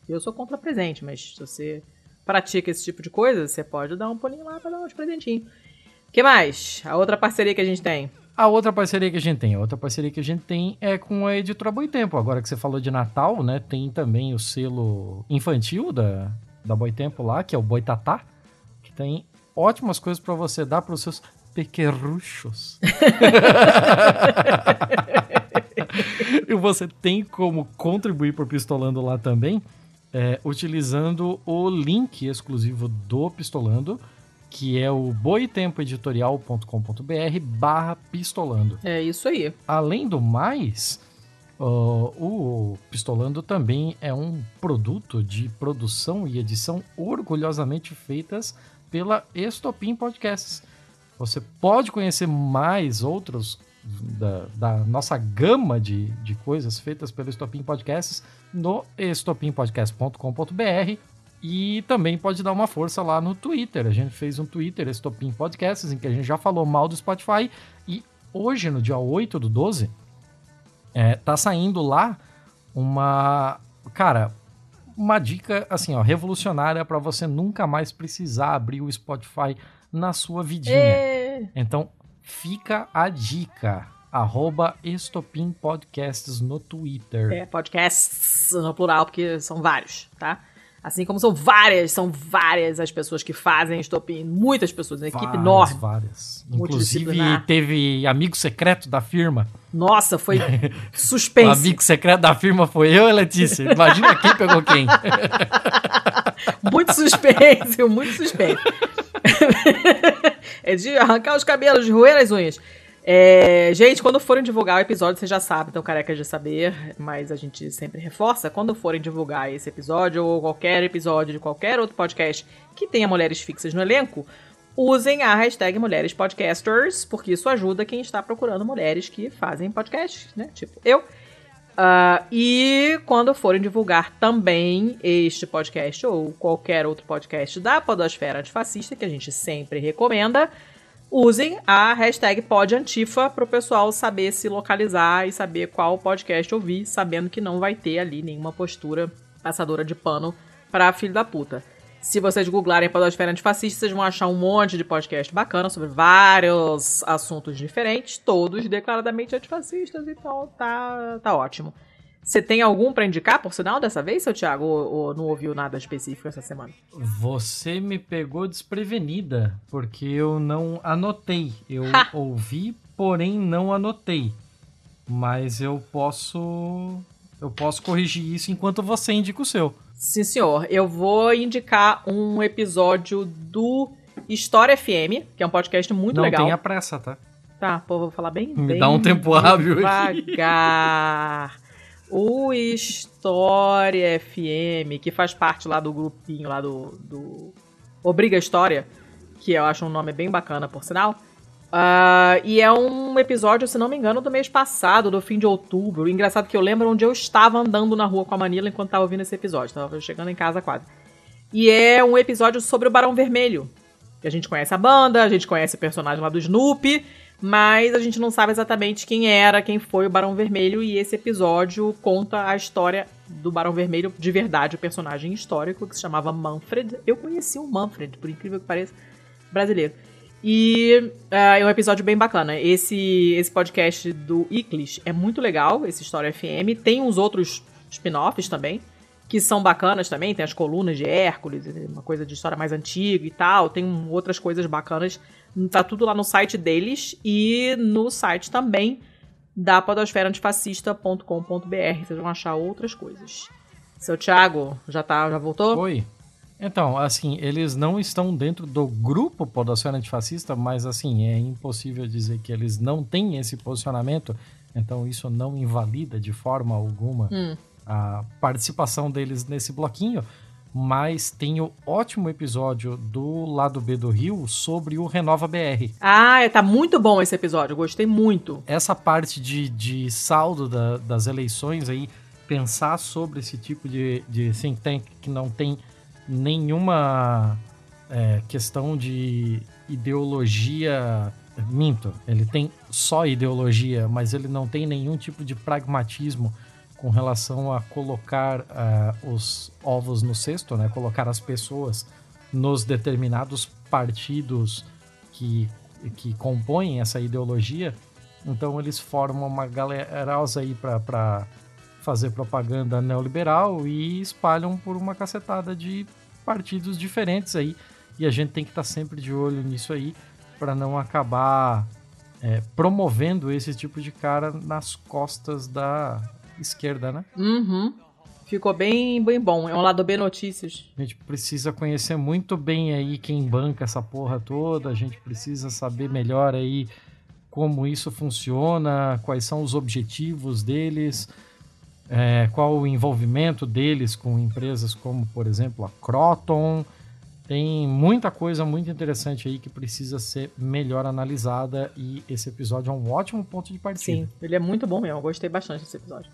eu sou contra presente, mas se você pratica esse tipo de coisa, você pode dar um pulinho lá pra dar uns presentinhos. O que mais? A outra parceria que a gente tem. A outra parceria que a gente tem, a outra parceria que a gente tem é com a editora Boitempo. Agora que você falou de Natal, né, tem também o selo infantil da, da Boitempo lá, que é o Boitatá, que tem ótimas coisas para você dar para os seus pequerruchos. e você tem como contribuir por Pistolando lá também, é, utilizando o link exclusivo do Pistolando, que é o boitempoeditorial.com.br barra pistolando. É isso aí. Além do mais, ó, o Pistolando também é um produto de produção e edição orgulhosamente feitas pela Estopim Podcasts. Você pode conhecer mais outros da, da nossa gama de, de coisas feitas pelo Estopim Podcasts no estopimpodcast.com.br e também pode dar uma força lá no Twitter. A gente fez um Twitter, Estopim Podcasts, em que a gente já falou mal do Spotify. E hoje, no dia 8 do 12, é, tá saindo lá uma. Cara, uma dica assim, ó, revolucionária para você nunca mais precisar abrir o Spotify na sua vidinha. É. Então, fica a dica. Arroba Estopim Podcasts no Twitter. É, podcasts no plural, porque são vários, tá? Assim como são várias, são várias as pessoas que fazem estopim. Muitas pessoas, uma equipe Várias, enorme. Várias. Inclusive, teve amigo secreto da firma. Nossa, foi O suspense. amigo secreto da firma foi eu e Letícia. Imagina quem pegou quem. Muito suspense, muito suspense. é de arrancar os cabelos, de roer as unhas. É, gente, quando forem divulgar o episódio, vocês já sabem, então careca de saber, mas a gente sempre reforça. Quando forem divulgar esse episódio ou qualquer episódio de qualquer outro podcast que tenha mulheres fixas no elenco, usem a hashtag Mulheres Podcasters, porque isso ajuda quem está procurando mulheres que fazem podcast, né? Tipo eu. Ah, e quando forem divulgar também este podcast ou qualquer outro podcast da Podosfera Antifascista, que a gente sempre recomenda, usem a hashtag PodAntifa para o pessoal saber se localizar e saber qual podcast ouvir, sabendo que não vai ter ali nenhuma postura passadora de pano para filho da puta. Se vocês googlarem Podosfera Antifascista, vocês vão achar um monte de podcast bacana sobre vários assuntos diferentes, todos declaradamente antifascistas, então tá, tá ótimo. Você tem algum para indicar, por sinal, dessa vez, seu Thiago? Ou, ou não ouviu nada específico essa semana? Você me pegou desprevenida, porque eu não anotei. Eu ouvi, porém não anotei. Mas eu posso. Eu posso corrigir isso enquanto você indica o seu. Sim, senhor. Eu vou indicar um episódio do História FM, que é um podcast muito não legal. tenha pressa, tá? Tá, pô, vou falar bem. Me bem dá um tempo hábil. Devagar. O História FM, que faz parte lá do grupinho lá do, do Obriga História, que eu acho um nome bem bacana, por sinal. Ah, e é um episódio, se não me engano, do mês passado, do fim de outubro. Engraçado que eu lembro onde eu estava andando na rua com a Manila enquanto estava ouvindo esse episódio. Tava chegando em casa quase. E é um episódio sobre o Barão Vermelho. Que a gente conhece a banda, a gente conhece o personagem lá do Snoopy, mas a gente não sabe exatamente quem era, quem foi o Barão Vermelho, e esse episódio conta a história do Barão Vermelho de verdade, o personagem histórico que se chamava Manfred. Eu conheci o Manfred, por incrível que pareça, brasileiro. E ah, é um episódio bem bacana. Esse, esse podcast do Iclis é muito legal, esse História FM. Tem uns outros spin-offs também, que são bacanas também. Tem as colunas de Hércules, uma coisa de história mais antiga e tal. Tem outras coisas bacanas. Tá tudo lá no site deles e no site também da podosferaantifascista.com.br. Vocês vão achar outras coisas. Seu Thiago, já tá, já voltou? Oi. Então, assim, eles não estão dentro do grupo Podosfera Antifascista, mas, assim, é impossível dizer que eles não têm esse posicionamento, então isso não invalida de forma alguma Hum. a participação deles nesse bloquinho, mas tem o ótimo episódio do lado B do Rio sobre o Renova BR. Ah, tá muito bom esse episódio. eu Gostei muito. Essa parte de, de saldo da- das eleições aí, pensar sobre esse tipo de, de think tank que não tem nenhuma é, questão de ideologia. Minto, ele tem só ideologia, mas ele não tem nenhum tipo de pragmatismo com relação a colocar ah, os ovos no cesto, né? Colocar as pessoas nos determinados partidos que, que compõem essa ideologia. Então eles formam uma galeralza aí para fazer propaganda neoliberal e espalham por uma cacetada de partidos diferentes aí. E a gente tem que estar sempre de olho nisso aí para não acabar é, promovendo esse tipo de cara nas costas da esquerda, né? Uhum. Ficou bem, bem bom. É um lado B Notícias. A gente precisa conhecer muito bem aí quem banca essa porra toda, a gente precisa saber melhor aí como isso funciona, quais são os objetivos deles, é, qual o envolvimento deles com empresas como, por exemplo, a Croton. Tem muita coisa muito interessante aí que precisa ser melhor analisada e esse episódio é um ótimo ponto de partida. Sim, ele é muito bom mesmo. Eu gostei bastante desse episódio.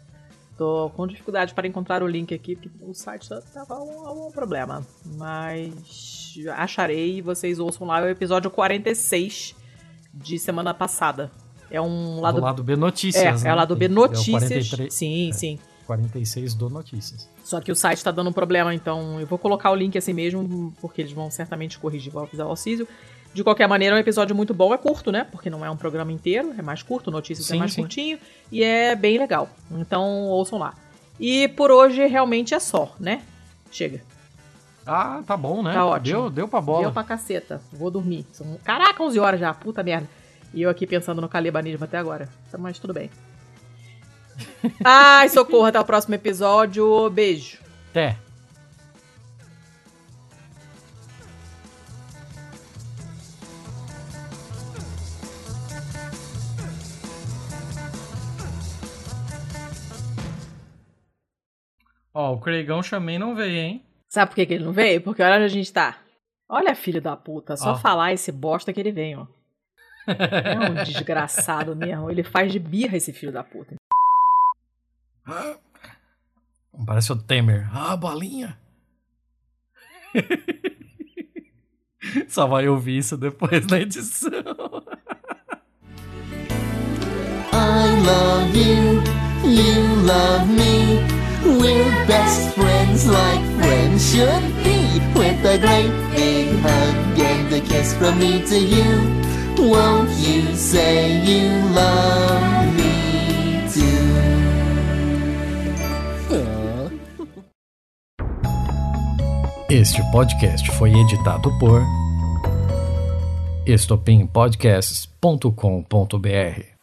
Tô com dificuldade para encontrar o link aqui, porque o site tá- tava um, algum problema. Mas acharei e vocês ouçam lá é o episódio 46 de semana passada. É um Do lado lado B É, Notícias, é né? lá do B É o Notícias. 43. sim, sim. 46 do Notícias. Só que o site tá dando um problema, então eu vou colocar o link assim mesmo, porque eles vão certamente corrigir, vou avisar o Alcísio. De qualquer maneira, é um episódio muito bom, é curto, né? Porque não é um programa inteiro, é mais curto, Notícias é Sim, mais sim. curtinho, e é bem legal. Então, ouçam lá. E por hoje, realmente é só, né? Chega. Ah, tá bom, né? Tá ótimo. Deu, deu pra bola. Deu pra caceta. Vou dormir. São... Caraca, 11 horas já. Puta merda. E eu aqui pensando no calibanismo até agora. Mas tudo bem. Ai, socorro. Até o próximo episódio. Beijo. Até. Ó, o Creigão chamei e não veio, hein? Sabe por que, que ele não veio? Porque olha onde a gente tá. Olha, filho da puta. Só Ó. falar esse bosta que ele vem, ó. É um desgraçado mesmo. Ele faz de birra esse filho da puta. Parece o Temer. Ah, bolinha. Só vai ouvir isso depois na edição. I love you, you love me. We're best friends like friends should be. With a great big hug and a kiss from me to you. Won't you say you love me too? Este podcast foi editado por estopimpodcasts.com.br